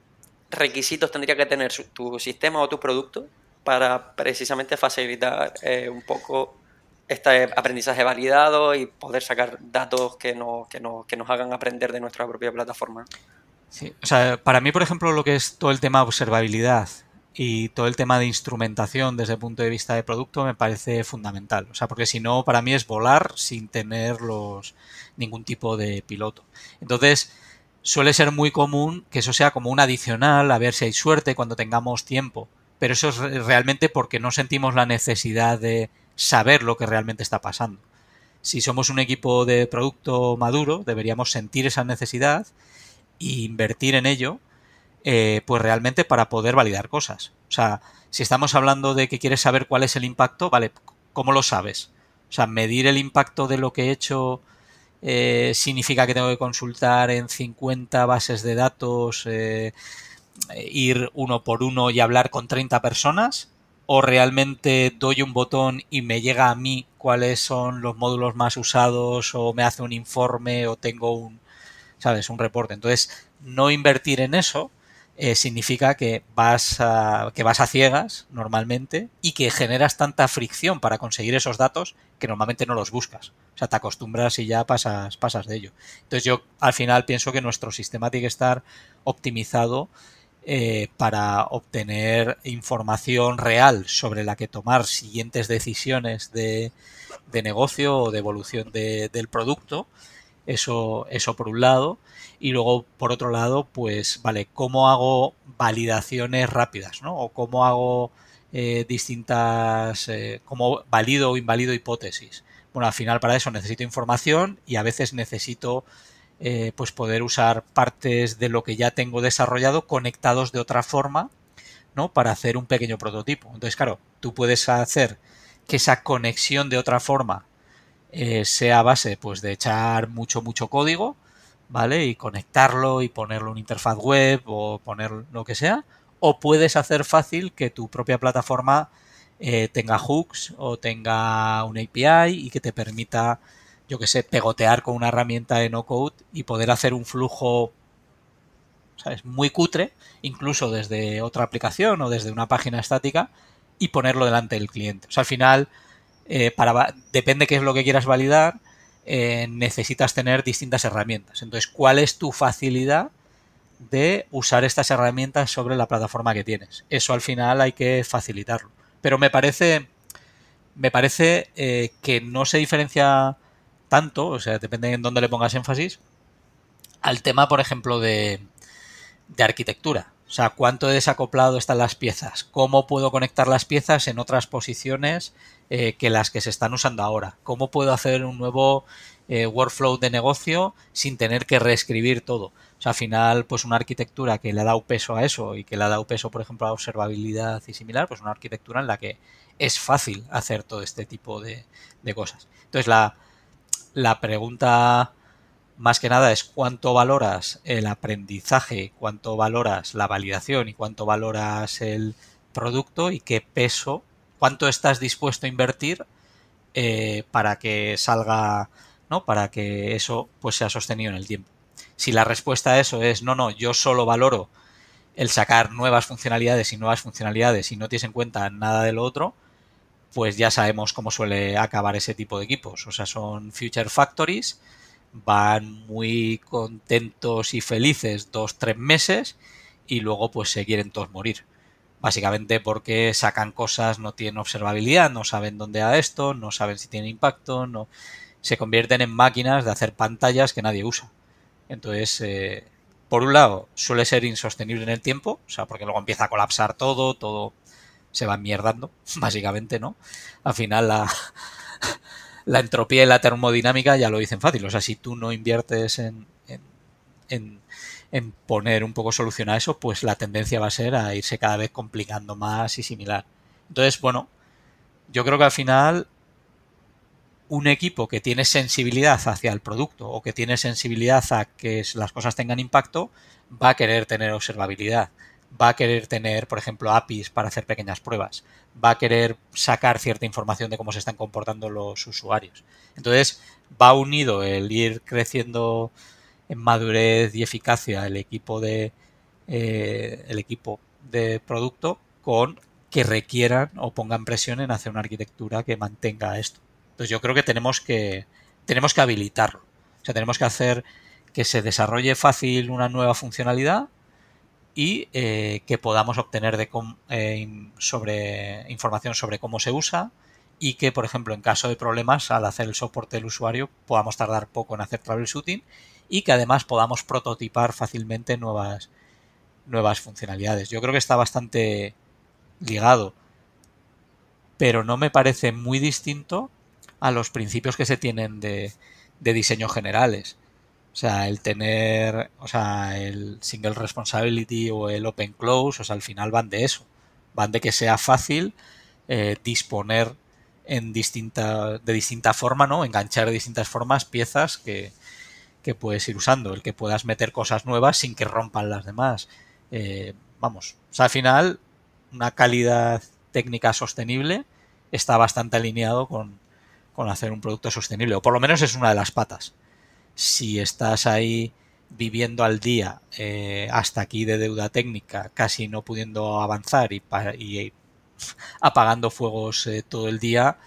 requisitos tendría que tener tu sistema o tu producto para precisamente facilitar eh, un poco este aprendizaje validado y poder sacar datos que, no, que, que nos hagan aprender de nuestra propia plataforma? Sí, o sea, para mí, por ejemplo, lo que es todo el tema de observabilidad y todo el tema de instrumentación desde el punto de vista de producto me parece fundamental. O sea, porque si no, para mí es volar sin tener los, ningún tipo de piloto. Entonces, suele ser muy común que eso sea como un adicional, a ver si hay suerte cuando tengamos tiempo. Pero eso es realmente porque no sentimos la necesidad de saber lo que realmente está pasando. Si somos un equipo de producto maduro, deberíamos sentir esa necesidad e invertir en ello eh, pues realmente para poder validar cosas. O sea, si estamos hablando de que quieres saber cuál es el impacto, vale, ¿cómo lo sabes? O sea, medir el impacto de lo que he hecho eh, significa que tengo que consultar en 50 bases de datos, eh, ir uno por uno y hablar con 30 personas. O realmente doy un botón y me llega a mí cuáles son los módulos más usados, o me hace un informe, o tengo un, ¿sabes? Un reporte. Entonces, no invertir en eso, eh, significa que vas, a, que vas a ciegas normalmente y que generas tanta fricción para conseguir esos datos que normalmente no los buscas. O sea, te acostumbras y ya pasas, pasas de ello. Entonces yo al final pienso que nuestro sistema tiene que estar optimizado eh, para obtener información real sobre la que tomar siguientes decisiones de, de negocio o de evolución del producto. Eso, eso por un lado. Y luego, por otro lado, pues, vale, ¿cómo hago validaciones rápidas, ¿no? O cómo hago eh, distintas, eh, cómo valido o invalido hipótesis. Bueno, al final para eso necesito información y a veces necesito eh, pues poder usar partes de lo que ya tengo desarrollado conectados de otra forma, ¿no? Para hacer un pequeño prototipo. Entonces, claro, tú puedes hacer que esa conexión de otra forma sea a base pues de echar mucho, mucho código, ¿vale? Y conectarlo y ponerlo en una interfaz web o poner lo que sea. O puedes hacer fácil que tu propia plataforma eh, tenga hooks o tenga un API y que te permita, yo que sé, pegotear con una herramienta de no code y poder hacer un flujo, ¿sabes? Muy cutre, incluso desde otra aplicación o desde una página estática y ponerlo delante del cliente. O sea, al final, eh, para, depende qué es lo que quieras validar, eh, necesitas tener distintas herramientas. Entonces, ¿cuál es tu facilidad de usar estas herramientas sobre la plataforma que tienes? Eso al final hay que facilitarlo. Pero me parece, me parece eh, que no se diferencia tanto, o sea, depende en dónde le pongas énfasis, al tema, por ejemplo, de, de arquitectura. O sea, cuánto desacoplado están las piezas, cómo puedo conectar las piezas en otras posiciones eh, que las que se están usando ahora, cómo puedo hacer un nuevo eh, workflow de negocio sin tener que reescribir todo. O sea, al final, pues una arquitectura que le ha dado peso a eso y que le ha dado peso, por ejemplo, a observabilidad y similar, pues una arquitectura en la que es fácil hacer todo este tipo de, cosas. Entonces, la, la pregunta más que nada es cuánto valoras el aprendizaje, cuánto valoras la validación y cuánto valoras el producto y qué peso, cuánto estás dispuesto a invertir eh, para que salga, ¿no? Para que eso pues sea sostenido en el tiempo. Si la respuesta a eso es no, no, yo solo valoro el sacar nuevas funcionalidades y nuevas funcionalidades y no tienes en cuenta nada de lo otro, pues ya sabemos cómo suele acabar ese tipo de equipos. O sea, son Future Factories, van muy contentos y felices dos, tres meses y luego pues se quieren todos morir. Básicamente porque sacan cosas, no tienen observabilidad, no saben dónde a esto, no saben si tiene impacto, no se convierten en máquinas de hacer pantallas que nadie usa. Entonces, eh, por un lado, suele ser insostenible en el tiempo, o sea, porque luego empieza a colapsar todo, todo se va mierdando, básicamente, ¿no? Al final la, la entropía y la termodinámica ya lo dicen fácil. O sea, si tú no inviertes en, en, en, poner un poco solución a eso, pues la tendencia va a ser a irse cada vez complicando más y similar. Entonces, bueno, yo creo que al final un equipo que tiene sensibilidad hacia el producto o que tiene sensibilidad a que las cosas tengan impacto, va a querer tener observabilidad, va a querer tener, por ejemplo, APIs para hacer pequeñas pruebas, va a querer sacar cierta información de cómo se están comportando los usuarios. Entonces, va unido el ir creciendo en madurez y eficacia el equipo de eh, el equipo de producto con que requieran o pongan presión en hacer una arquitectura que mantenga esto. Entonces yo creo que tenemos que, tenemos que habilitarlo. O sea, tenemos que hacer que se desarrolle fácil una nueva funcionalidad y eh, que podamos obtener eh, sobre información sobre cómo se usa y que, por ejemplo, en caso de problemas, al hacer el soporte del usuario, podamos tardar poco en hacer troubleshooting y que además podamos prototipar fácilmente nuevas, nuevas funcionalidades. Yo creo que está bastante ligado, pero no me parece muy distinto a los principios que se tienen de, de diseño generales. O sea, el tener, o sea, el single responsibility o el open close, o sea, al final van de eso. Van de que sea fácil eh, disponer en distinta, de distinta forma, ¿no? Enganchar de distintas formas piezas que, que puedes ir usando. El que puedas meter cosas nuevas sin que rompan las demás. Eh, vamos, o sea, al final, una calidad técnica sostenible está bastante alineado con, con hacer un producto sostenible, o por lo menos es una de las patas. Si estás ahí viviendo al día eh, hasta aquí de deuda técnica, casi no pudiendo avanzar y, y apagando fuegos eh, todo el día,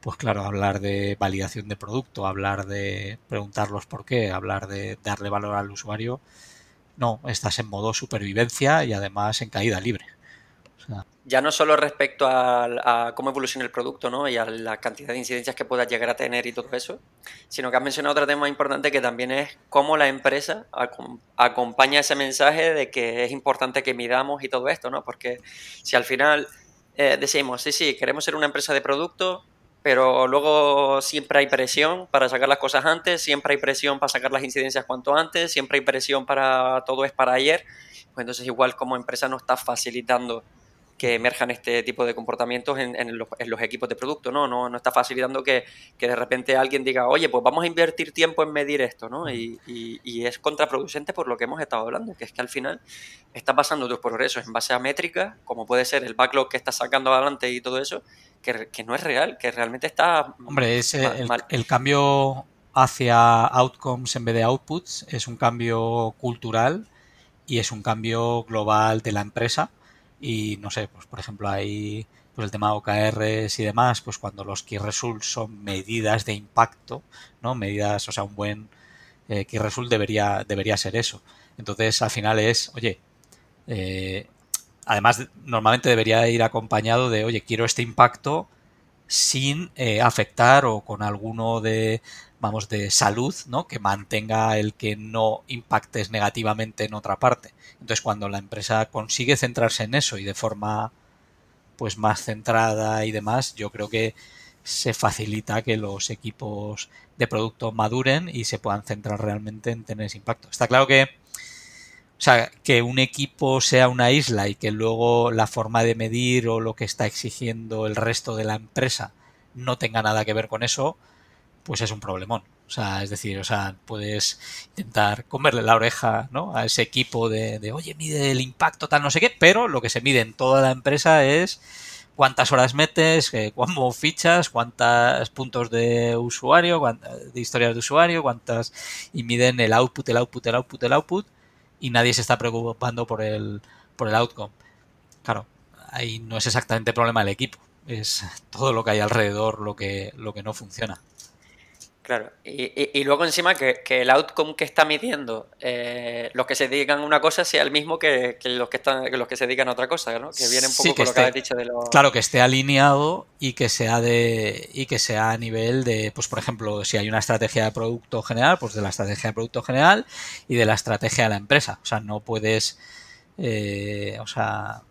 pues claro, hablar de validación de producto, hablar de preguntarlos por qué, hablar de darle valor al usuario, no, estás en modo supervivencia y además en caída libre ya no solo respecto a, cómo evoluciona el producto ¿no? y a la cantidad de incidencias que puedas llegar a tener y todo eso, sino que has mencionado otro tema importante que también es cómo la empresa acompaña ese mensaje de que es importante que midamos y todo esto, ¿no? Porque si al final eh, decimos, sí, sí, queremos ser una empresa de producto, pero luego siempre hay presión para sacar las cosas antes, siempre hay presión para sacar las incidencias cuanto antes, siempre hay presión para todo es para ayer, pues entonces igual como empresa no está facilitando que emerjan este tipo de comportamientos en, los, equipos de producto, ¿no? No, no está facilitando que, de repente alguien diga, oye, pues vamos a invertir tiempo en medir esto, ¿no? Y, es contraproducente por lo que hemos estado hablando, que es que al final estás basando tus progresos en base a métricas, como puede ser el backlog que estás sacando adelante y todo eso, que, no es real, que realmente está... Hombre, es el, el cambio hacia outcomes en vez de outputs es un cambio cultural y es un cambio global de la empresa y no sé, pues por ejemplo hay pues el tema de OKRs y demás, pues cuando los key results son medidas de impacto, ¿no? Medidas, o sea, un buen eh, key result debería, debería ser eso. Entonces, al final es, oye, eh, además normalmente debería ir acompañado de, oye, quiero este impacto sin eh, afectar o con alguno de, vamos, de salud, ¿no? Que mantenga el que no impactes negativamente en otra parte. Entonces, cuando la empresa consigue centrarse en eso y de forma pues más centrada y demás, yo creo que se facilita que los equipos de producto maduren y se puedan centrar realmente en tener ese impacto. Está claro que sea, que un equipo sea una isla y que luego la forma de medir o lo que está exigiendo el resto de la empresa no tenga nada que ver con eso, pues es un problemón. O sea, es decir, o sea, puedes intentar comerle la oreja ¿no? a ese equipo de, de, oye, mide el impacto tal, no sé qué, pero lo que se mide en toda la empresa es cuántas horas metes, eh, fichas, cuántos puntos de usuario, de historias de usuario, cuántas y miden el output, el output, el output, el output y nadie se está preocupando por el por el outcome. Claro, ahí no es exactamente el problema del equipo, es todo lo que hay alrededor lo que lo que no funciona. Claro, y, y, luego encima que, que, el outcome que está midiendo eh, los que se dedican a una cosa sea el mismo que, que, los que están los que se dedican a otra cosa, ¿no? Que viene un poco sí, con lo que has dicho de los... Claro, que esté alineado y que sea de y que sea a nivel de, pues por ejemplo, si hay una estrategia de producto general, pues de la estrategia de producto general y de la estrategia de la empresa. O sea, no puedes, eh, o sea,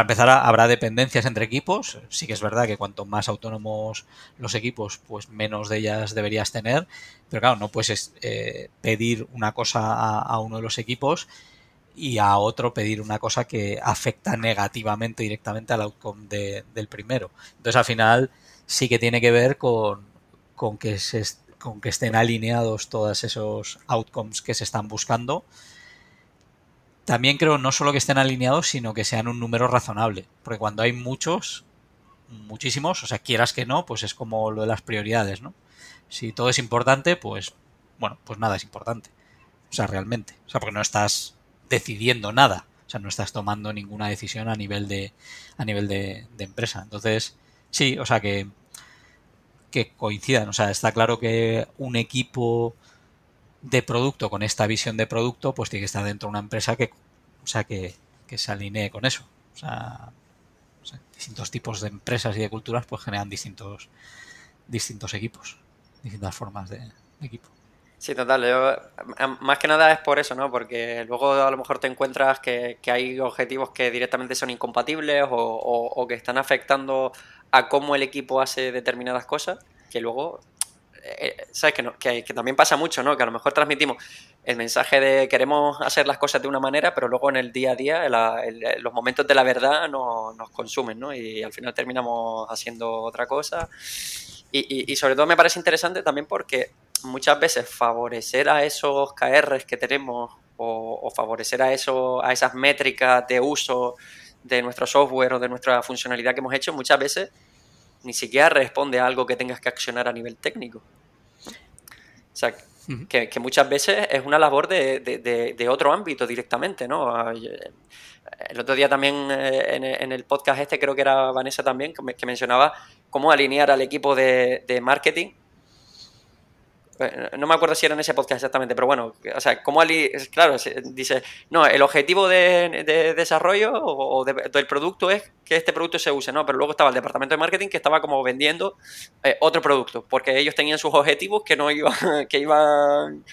para empezar, habrá dependencias entre equipos. Sí que es verdad que cuanto más autónomos los equipos, pues menos de ellas deberías tener. Pero claro, no puedes eh, pedir una cosa a, uno de los equipos y a otro pedir una cosa que afecta negativamente directamente al outcome de, del primero. Entonces, al final, sí que tiene que ver con, que, se, con que estén alineados todos esos outcomes que se están buscando también creo no solo que estén alineados, sino que sean un número razonable. Porque cuando hay muchos, muchísimos, o sea, quieras que no, pues es como lo de las prioridades, ¿no? Si todo es importante, pues, bueno, pues nada es importante. O sea, realmente. O sea, porque no estás decidiendo nada. O sea, no estás tomando ninguna decisión a nivel de, a nivel de, de empresa. Entonces, sí, o sea, que, que coincidan. O sea, está claro que un equipo de producto con esta visión de producto, pues tiene que estar dentro de una empresa que, o sea, que, que se alinee con eso. O sea, distintos tipos de empresas y de culturas pues generan distintos distintos equipos, distintas formas de, equipo. Sí, total. Yo, más que nada es por eso, ¿no? Porque luego a lo mejor te encuentras que, que hay objetivos que directamente son incompatibles o, que están afectando a cómo el equipo hace determinadas cosas, que luego eh, ¿sabes? Que, no, que, también pasa mucho, ¿no? Que a lo mejor transmitimos el mensaje de queremos hacer las cosas de una manera, pero luego en el día a día, el, los momentos de la verdad no, nos consumen, ¿no? Y al final terminamos haciendo otra cosa. Y, y, y, sobre todo me parece interesante también porque muchas veces favorecer a esos KRs que tenemos o, o favorecer a, eso, a esas métricas de uso de nuestro software o de nuestra funcionalidad que hemos hecho, muchas veces ni siquiera responde a algo que tengas que accionar a nivel técnico. O sea, que, que muchas veces es una labor de, de, de, de, otro ámbito directamente, ¿no? El otro día también eh, en, en, el podcast este, creo que era Vanessa también, que, me, que mencionaba cómo alinear al equipo de, marketing no me acuerdo si era en ese podcast exactamente, pero bueno, o sea, como Ali, claro, dice, no, el objetivo de, de desarrollo o de, del producto es que este producto se use, ¿no? Pero luego estaba el departamento de marketing que estaba como vendiendo eh, otro producto, porque ellos tenían sus objetivos que no iban, que iban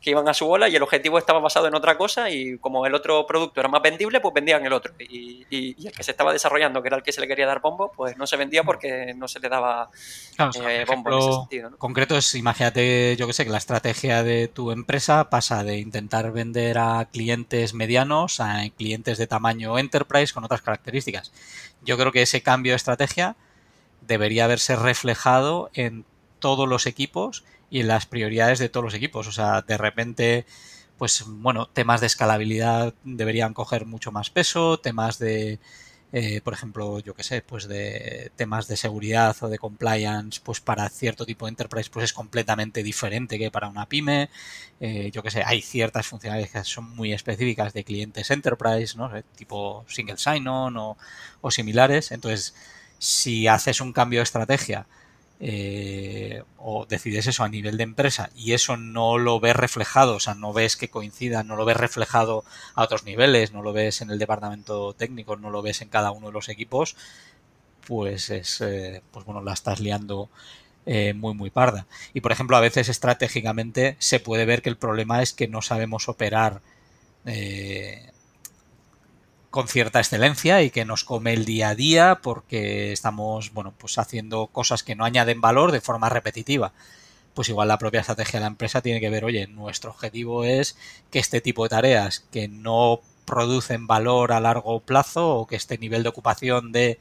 que iban a su bola y el objetivo estaba basado en otra cosa y como el otro producto era más vendible, pues vendían el otro. Y, y, y el que se estaba desarrollando, que era el que se le quería dar bombo, pues no se vendía porque no se le daba claro, eh, bombo en ese sentido. ¿no? Concreto es, imagínate, yo que sé, que la estrategia de tu empresa pasa de intentar vender a clientes medianos a clientes de tamaño enterprise con otras características. Yo creo que ese cambio de estrategia debería haberse reflejado en todos los equipos y las prioridades de todos los equipos. O sea, de repente, pues bueno, temas de escalabilidad deberían coger mucho más peso, temas de, eh, por ejemplo, yo qué sé, pues de temas de seguridad o de compliance, pues para cierto tipo de enterprise, pues es completamente diferente que para una pyme. Eh, yo qué sé, hay ciertas funcionalidades que son muy específicas de clientes enterprise, ¿no? Tipo single sign-on o, o similares. Entonces, si haces un cambio de estrategia, eh, o decides eso a nivel de empresa y eso no lo ves reflejado, o sea, no ves que coincida, no lo ves reflejado a otros niveles, no lo ves en el departamento técnico, no lo ves en cada uno de los equipos, pues es, eh, pues bueno, la estás liando eh, muy, muy parda. Y por ejemplo, a veces estratégicamente se puede ver que el problema es que no sabemos operar eh, con cierta excelencia y que nos come el día a día porque estamos, bueno, pues haciendo cosas que no añaden valor de forma repetitiva. pues igual la propia estrategia de la empresa tiene que ver, oye, nuestro objetivo es que este tipo de tareas que no producen valor a largo plazo o que este nivel de ocupación de,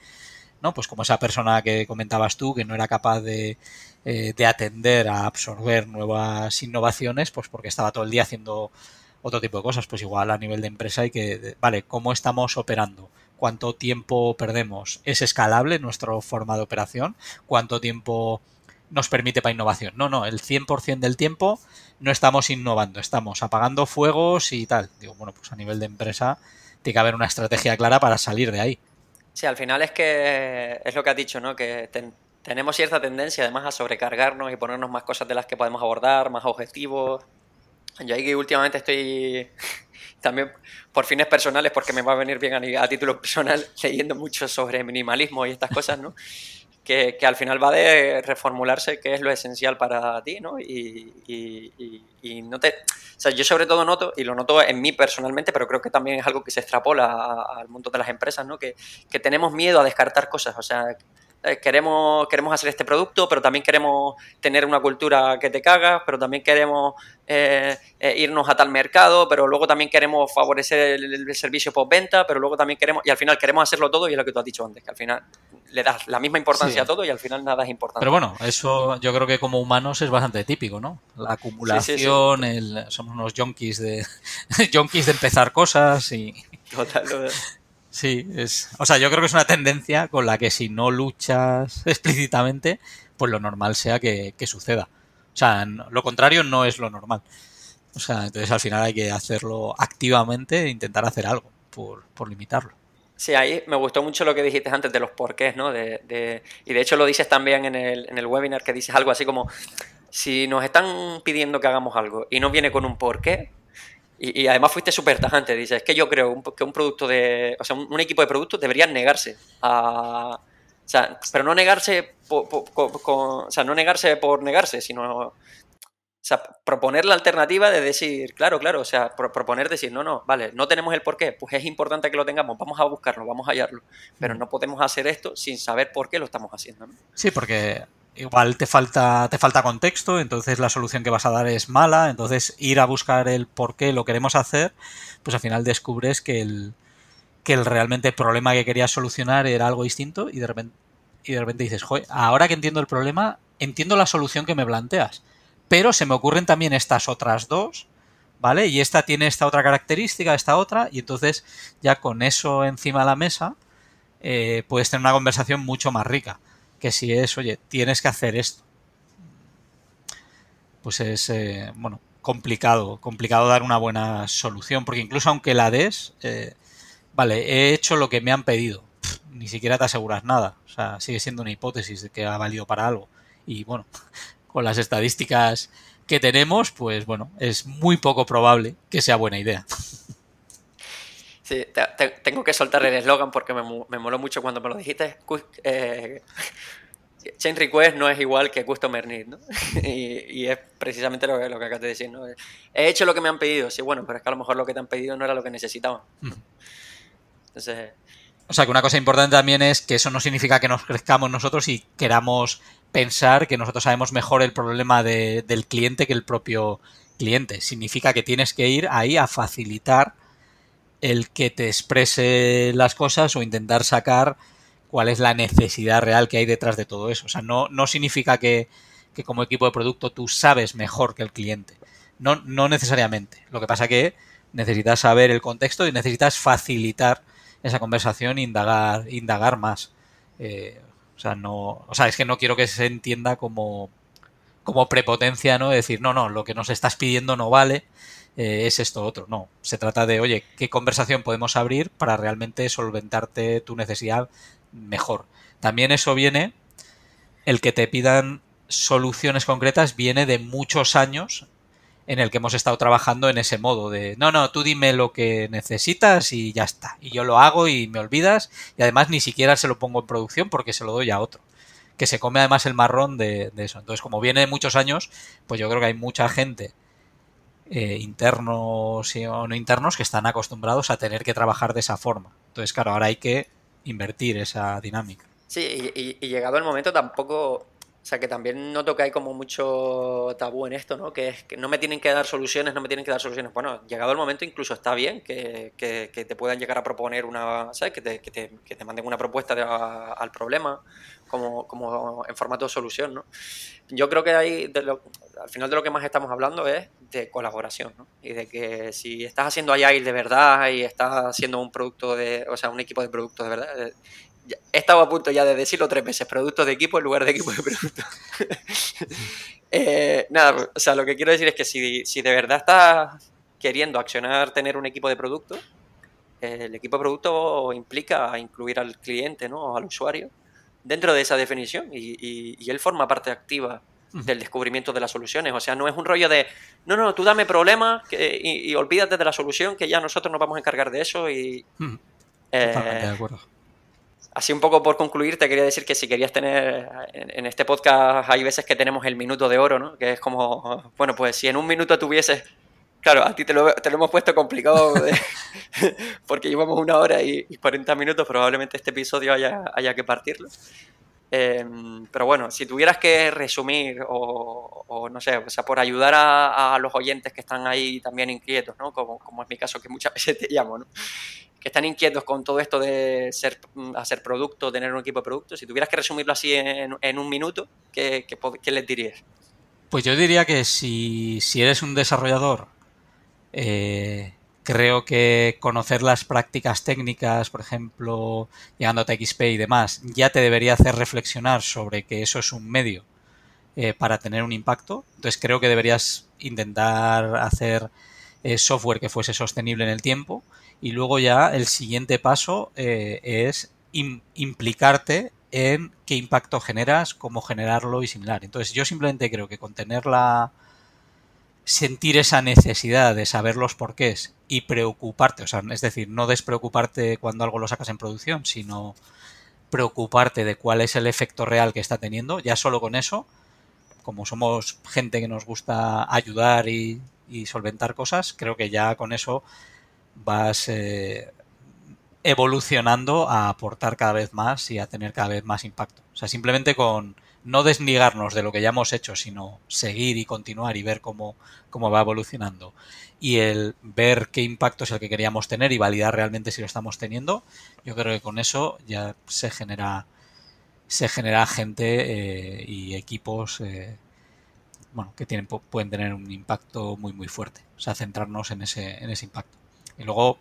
¿no? Pues como esa persona que comentabas tú, que no era capaz de, eh, de atender a absorber nuevas innovaciones, pues porque estaba todo el día haciendo otro tipo de cosas, pues igual a nivel de empresa hay que, vale, ¿cómo estamos operando? ¿Cuánto tiempo perdemos? ¿Es escalable nuestra forma de operación? ¿Cuánto tiempo nos permite para innovación? No, no, el 100% del tiempo no estamos innovando, estamos apagando fuegos y tal. Digo, bueno, pues a nivel de empresa tiene que haber una estrategia clara para salir de ahí. Sí, al final es que es lo que has dicho, ¿no? Que tenemos cierta tendencia además a sobrecargarnos y ponernos más cosas de las que podemos abordar, más objetivos, yo ahí últimamente estoy también por fines personales, porque me va a venir bien a, título personal, leyendo mucho sobre minimalismo y estas cosas, ¿no? Que, al final va de reformularse qué es lo esencial para ti, ¿no? Y, no te... O sea, yo sobre todo noto, y lo noto en mí personalmente, pero creo que también es algo que se extrapola al mundo de las empresas, ¿no? Que, que tenemos miedo a descartar cosas, o sea, eh, queremos, queremos hacer este producto, pero también queremos tener una cultura que te cagas, pero también queremos eh, eh, irnos a tal mercado, pero luego también queremos favorecer el, servicio postventa, pero luego también queremos, y al final queremos hacerlo todo, y es lo que tú has dicho antes, que al final le das la misma importancia a todo y al final nada es importante. Pero bueno, eso yo creo que como humanos es bastante típico, ¿no? La acumulación, El, somos unos junkies de, junkies de empezar cosas y... Total, total. Sí, es, o sea, yo creo que es una tendencia con la que si no luchas explícitamente, pues lo normal sea que, suceda. O sea, lo contrario no es lo normal. O sea, entonces al final hay que hacerlo activamente e intentar hacer algo por, por limitarlo. Sí, ahí me gustó mucho lo que dijiste antes de los porqués, ¿no? De, de, y de hecho lo dices también en el, en el webinar, que dices algo así como, si nos están pidiendo que hagamos algo y no viene con un porqué, y, además fuiste súper tajante. Dices, es que yo creo que un producto de. O sea, un, equipo de productos debería negarse a. O sea, pero no negarse por, o sea, no negarse por negarse, sino. O sea, proponer la alternativa de decir, claro, claro, o sea, proponer decir, no, no, vale, no tenemos el por qué, pues es importante que lo tengamos, vamos a buscarlo, vamos a hallarlo, pero no podemos hacer esto sin saber por qué lo estamos haciendo. Sí, porque igual te falta, te falta contexto, entonces la solución que vas a dar es mala, entonces ir a buscar el por qué lo queremos hacer, pues al final descubres que el, que el realmente problema que querías solucionar era algo distinto y de repente, y de repente dices, joder, ahora que entiendo el problema, entiendo la solución que me planteas, pero se me ocurren también estas otras dos, ¿vale? Y esta tiene esta otra característica, esta otra, y entonces ya con eso encima de la mesa eh, puedes tener una conversación mucho más rica que si es, oye, tienes que hacer esto. Pues es, eh, bueno, complicado, complicado dar una buena solución, porque incluso aunque la des, eh, vale, he hecho lo que me han pedido, ni siquiera te aseguras nada, o sea, sigue siendo una hipótesis de que ha valido para algo. Y bueno, con las estadísticas que tenemos, pues bueno, es muy poco probable que sea buena idea. Sí, tengo que soltar el eslogan porque me, me, moló mucho cuando me lo dijiste. Eh, chain request no es igual que customer need, ¿no? y, es precisamente lo, que, lo que acabas de decir, ¿no? He hecho lo que me han pedido, sí, bueno, pero es que a lo mejor lo que te han pedido no era lo que necesitaban. Entonces... O sea, que una cosa importante también es que eso no significa que nos crezcamos nosotros y queramos pensar que nosotros sabemos mejor el problema del cliente que el propio cliente. Significa que tienes que ir ahí a facilitar el que te exprese las cosas o intentar sacar cuál es la necesidad real que hay detrás de todo eso. O sea, no, no significa que, como equipo de producto tú sabes mejor que el cliente. No, no necesariamente. Lo que pasa que necesitas saber el contexto y necesitas facilitar esa conversación e indagar, indagar más. Eh, o sea, no, o sea, es que no quiero que se entienda como, como prepotencia, ¿no? Decir, no, no, lo que nos estás pidiendo no vale, eh, es esto otro. No, se trata de, oye, ¿qué conversación podemos abrir para realmente solventarte tu necesidad mejor? También eso viene, el que te pidan soluciones concretas viene de muchos años en el que hemos estado trabajando en ese modo de, no, no, tú dime lo que necesitas y ya está. Y yo lo hago y me olvidas y además ni siquiera se lo pongo en producción porque se lo doy a otro que se come además el marrón de, de, eso. Entonces, como viene de muchos años, pues yo creo que hay mucha gente eh, internos o no internos que están acostumbrados a tener que trabajar de esa forma. Entonces, claro, ahora hay que invertir esa dinámica. Sí, y, llegado el momento tampoco, o sea, que también noto que hay como mucho tabú en esto, ¿no? Que es que no me tienen que dar soluciones, no me tienen que dar soluciones. Bueno, llegado el momento incluso está bien que, que, te puedan llegar a proponer una, ¿sabes? Que que te, que te manden una propuesta al problema como, como en formato de solución, ¿no? Yo creo que hay, al final de lo que más estamos hablando es de colaboración, ¿no? Y de que si estás haciendo Agile de verdad y estás haciendo un producto de, o sea, un equipo de productos de verdad, he estado a punto ya de decirlo tres veces, productos de equipo en lugar de equipo de producto. Eh, nada, o sea, lo que quiero decir es que si, si, de verdad estás queriendo accionar tener un equipo de producto, el equipo de producto implica incluir al cliente, ¿no? Al usuario dentro de esa definición y, y, él forma parte activa del descubrimiento de las soluciones. O sea, no es un rollo de, no, no, tú dame problemas y, olvídate de la solución, que ya nosotros nos vamos a encargar de eso y... Eh, de acuerdo. Así un poco por concluir, te quería decir que si querías tener, en, este podcast hay veces que tenemos el minuto de oro, ¿no? Que es como, bueno, pues si en un minuto tuvieses, claro, a ti te lo, te lo hemos puesto complicado porque llevamos una hora y, y, 40 minutos, probablemente este episodio haya, haya que partirlo. Em, pero bueno, si tuvieras que resumir o, no sé, o sea, por ayudar a, a, los oyentes que están ahí también inquietos, ¿no? Como, como es mi caso que muchas veces te llamo, ¿no? que están inquietos con todo esto de ser, hacer producto, tener un equipo de producto, si tuvieras que resumirlo así en, un minuto, ¿qué, les dirías? Pues yo diría que si, eres un desarrollador, eh, creo que conocer las prácticas técnicas, por ejemplo, llegando a XP y demás, ya te debería hacer reflexionar sobre que eso es un medio eh, para tener un impacto. Entonces creo que deberías intentar hacer eh, software que fuese sostenible en el tiempo y luego ya el siguiente paso es implicarte en qué impacto generas, cómo generarlo y similar. Entonces yo simplemente creo que con la sentir esa necesidad de saber los porqués y preocuparte, o sea, es decir, no despreocuparte cuando algo lo sacas en producción, sino preocuparte de cuál es el efecto real que está teniendo, ya solo con eso, como somos gente que nos gusta ayudar y, y solventar cosas, creo que ya con eso vas eh, evolucionando a aportar cada vez más y a tener cada vez más impacto. O sea, simplemente con no desligarnos de lo que ya hemos hecho, sino seguir y continuar y ver cómo, cómo va evolucionando. Y el ver qué impacto es el que queríamos tener y validar realmente si lo estamos teniendo, yo creo que con eso ya se genera se genera gente eh, y equipos eh, bueno, que tienen, pueden tener un impacto muy muy fuerte. O sea, centrarnos en ese, en ese impacto. Y luego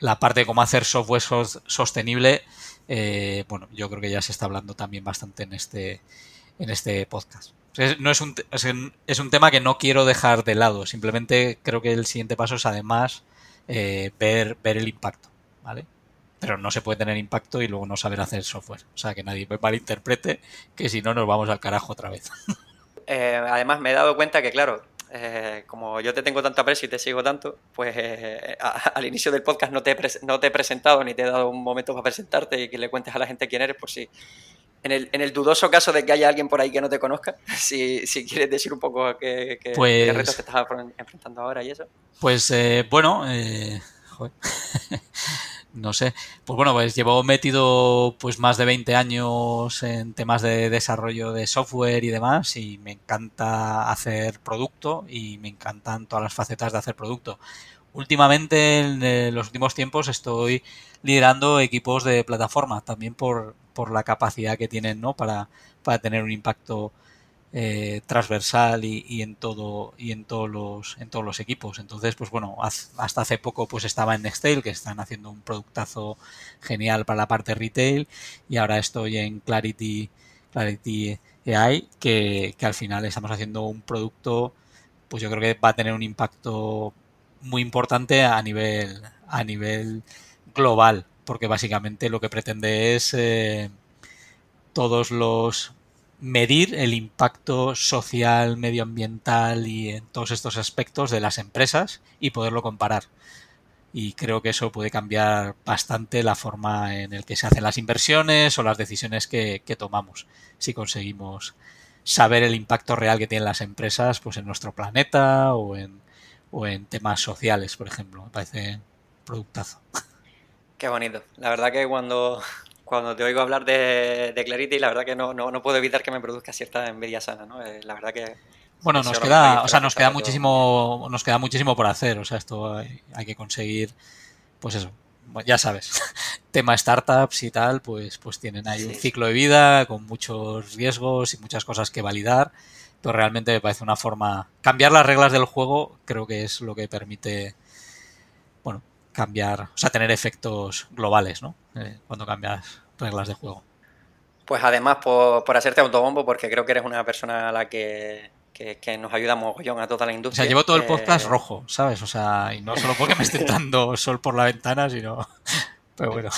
la parte de cómo hacer software sostenible, eh, bueno, yo creo que ya se está hablando también bastante en este, en este podcast. no es un, es, un, tema que no quiero dejar de lado, simplemente creo que el siguiente paso es además eh, ver, ver el impacto, ¿vale? Pero no se puede tener impacto y luego no saber hacer software. O sea, que nadie malinterprete, que si no nos vamos al carajo otra vez. Eh, además, me he dado cuenta que, claro, eh, como yo te tengo tanto aprecio y te sigo tanto, pues eh, al inicio del podcast no te, he no te he presentado ni te he dado un momento para presentarte y que le cuentes a la gente quién eres, por si en el, en el dudoso caso de que haya alguien por ahí que no te conozca, si, si quieres decir un poco a qué, qué, pues, retos te estás enfrentando ahora y eso. Pues eh, bueno, joder. no sé. Pues bueno, pues llevo metido pues más de 20 años en temas de desarrollo de software y demás y me encanta hacer producto y me encantan todas las facetas de hacer producto. Últimamente, en los últimos tiempos, estoy liderando equipos de plataforma, también por, por la capacidad que tienen ¿no? para, para tener un impacto eh, transversal y, en todo y en todos los en todos los equipos. Entonces pues bueno hasta hace poco pues estaba en Nextail que están haciendo un productazo genial para la parte retail y ahora estoy en Clarity Clarity AI que, que al final estamos haciendo un producto pues yo creo que va a tener un impacto muy importante a nivel a nivel global porque básicamente lo que pretende es eh, todos los medir el impacto social, medioambiental y en todos estos aspectos de las empresas y poderlo comparar. Y creo que eso puede cambiar bastante la forma en la que se hacen las inversiones o las decisiones que, tomamos si conseguimos saber el impacto real que tienen las empresas pues en nuestro planeta o en, o en temas sociales, por ejemplo. Me parece productazo. Qué bonito. La verdad que cuando cuando te oigo hablar de, de Clarity, la verdad que no, no, no, puedo evitar que me produzca cierta envidia sana, ¿no? Eh, la verdad que... Bueno, nos queda, o sea, nos queda muchísimo, nos queda muchísimo por hacer. O sea, esto hay, hay que conseguir, pues eso, ya sabes, tema startups y tal, pues, pues tienen ahí un ciclo de vida con muchos riesgos y muchas cosas que validar, pero realmente me parece una forma... Cambiar las reglas del juego creo que es lo que permite, bueno, cambiar, o sea, tener efectos globales, ¿no? Eh, cuando cambias reglas de juego. Pues además, por, por hacerte autobombo, porque creo que eres una persona a la que que, nos ayuda mogollón a toda la industria. O sea, llevo todo el podcast rojo, ¿sabes? O sea, y no solo porque me esté dando sol por la ventana, sino... Pero bueno.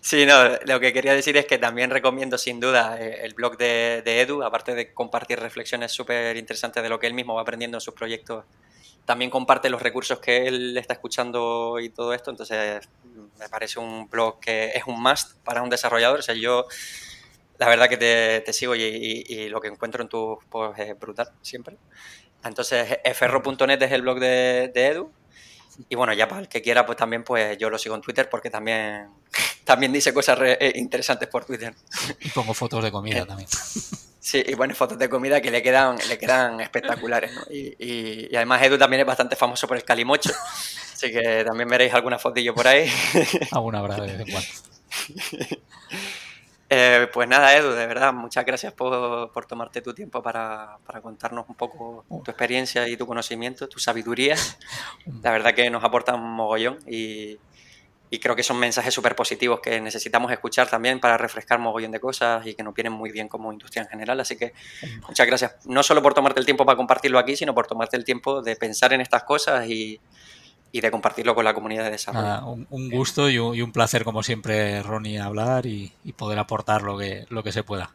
Sí, no, lo que quería decir es que también recomiendo sin duda eh, el blog de, Edu, aparte de compartir reflexiones súper interesantes de lo que él mismo va aprendiendo en sus proyectos, también comparte los recursos que él está escuchando y todo esto, entonces me parece un blog que es un must para un desarrollador, o sea, yo la verdad que te, sigo y, lo que encuentro en tu post es brutal, siempre. Entonces, ferro.net es el blog de, Edu. Y bueno, ya para el que quiera, pues también pues yo lo sigo en Twitter porque también, también dice cosas eh, interesantes por Twitter. Y pongo fotos de comida también. Sí, y pone fotos de comida que le quedan, le quedan espectaculares. ¿no? Y, además Edu también es bastante famoso por el calimocho. Así que también veréis alguna fotillo por ahí. Alguna habrá de vez en cuando. Eh, pues nada, Edu, de verdad, muchas gracias por, tomarte tu tiempo para, contarnos un poco tu experiencia y tu conocimiento, tu sabiduría. La verdad que nos aportan un mogollón y, creo que son mensajes súper positivos que necesitamos escuchar también para refrescar mogollón de cosas y que nos vienen muy bien como industria en general. Así que muchas gracias, no solo por tomarte el tiempo para compartirlo aquí, sino por tomarte el tiempo de pensar en estas cosas y, y de compartirlo con la comunidad de desarrollo. un, gusto y un, placer, como siempre, Ronnie, hablar y, poder aportar lo que, lo que se pueda.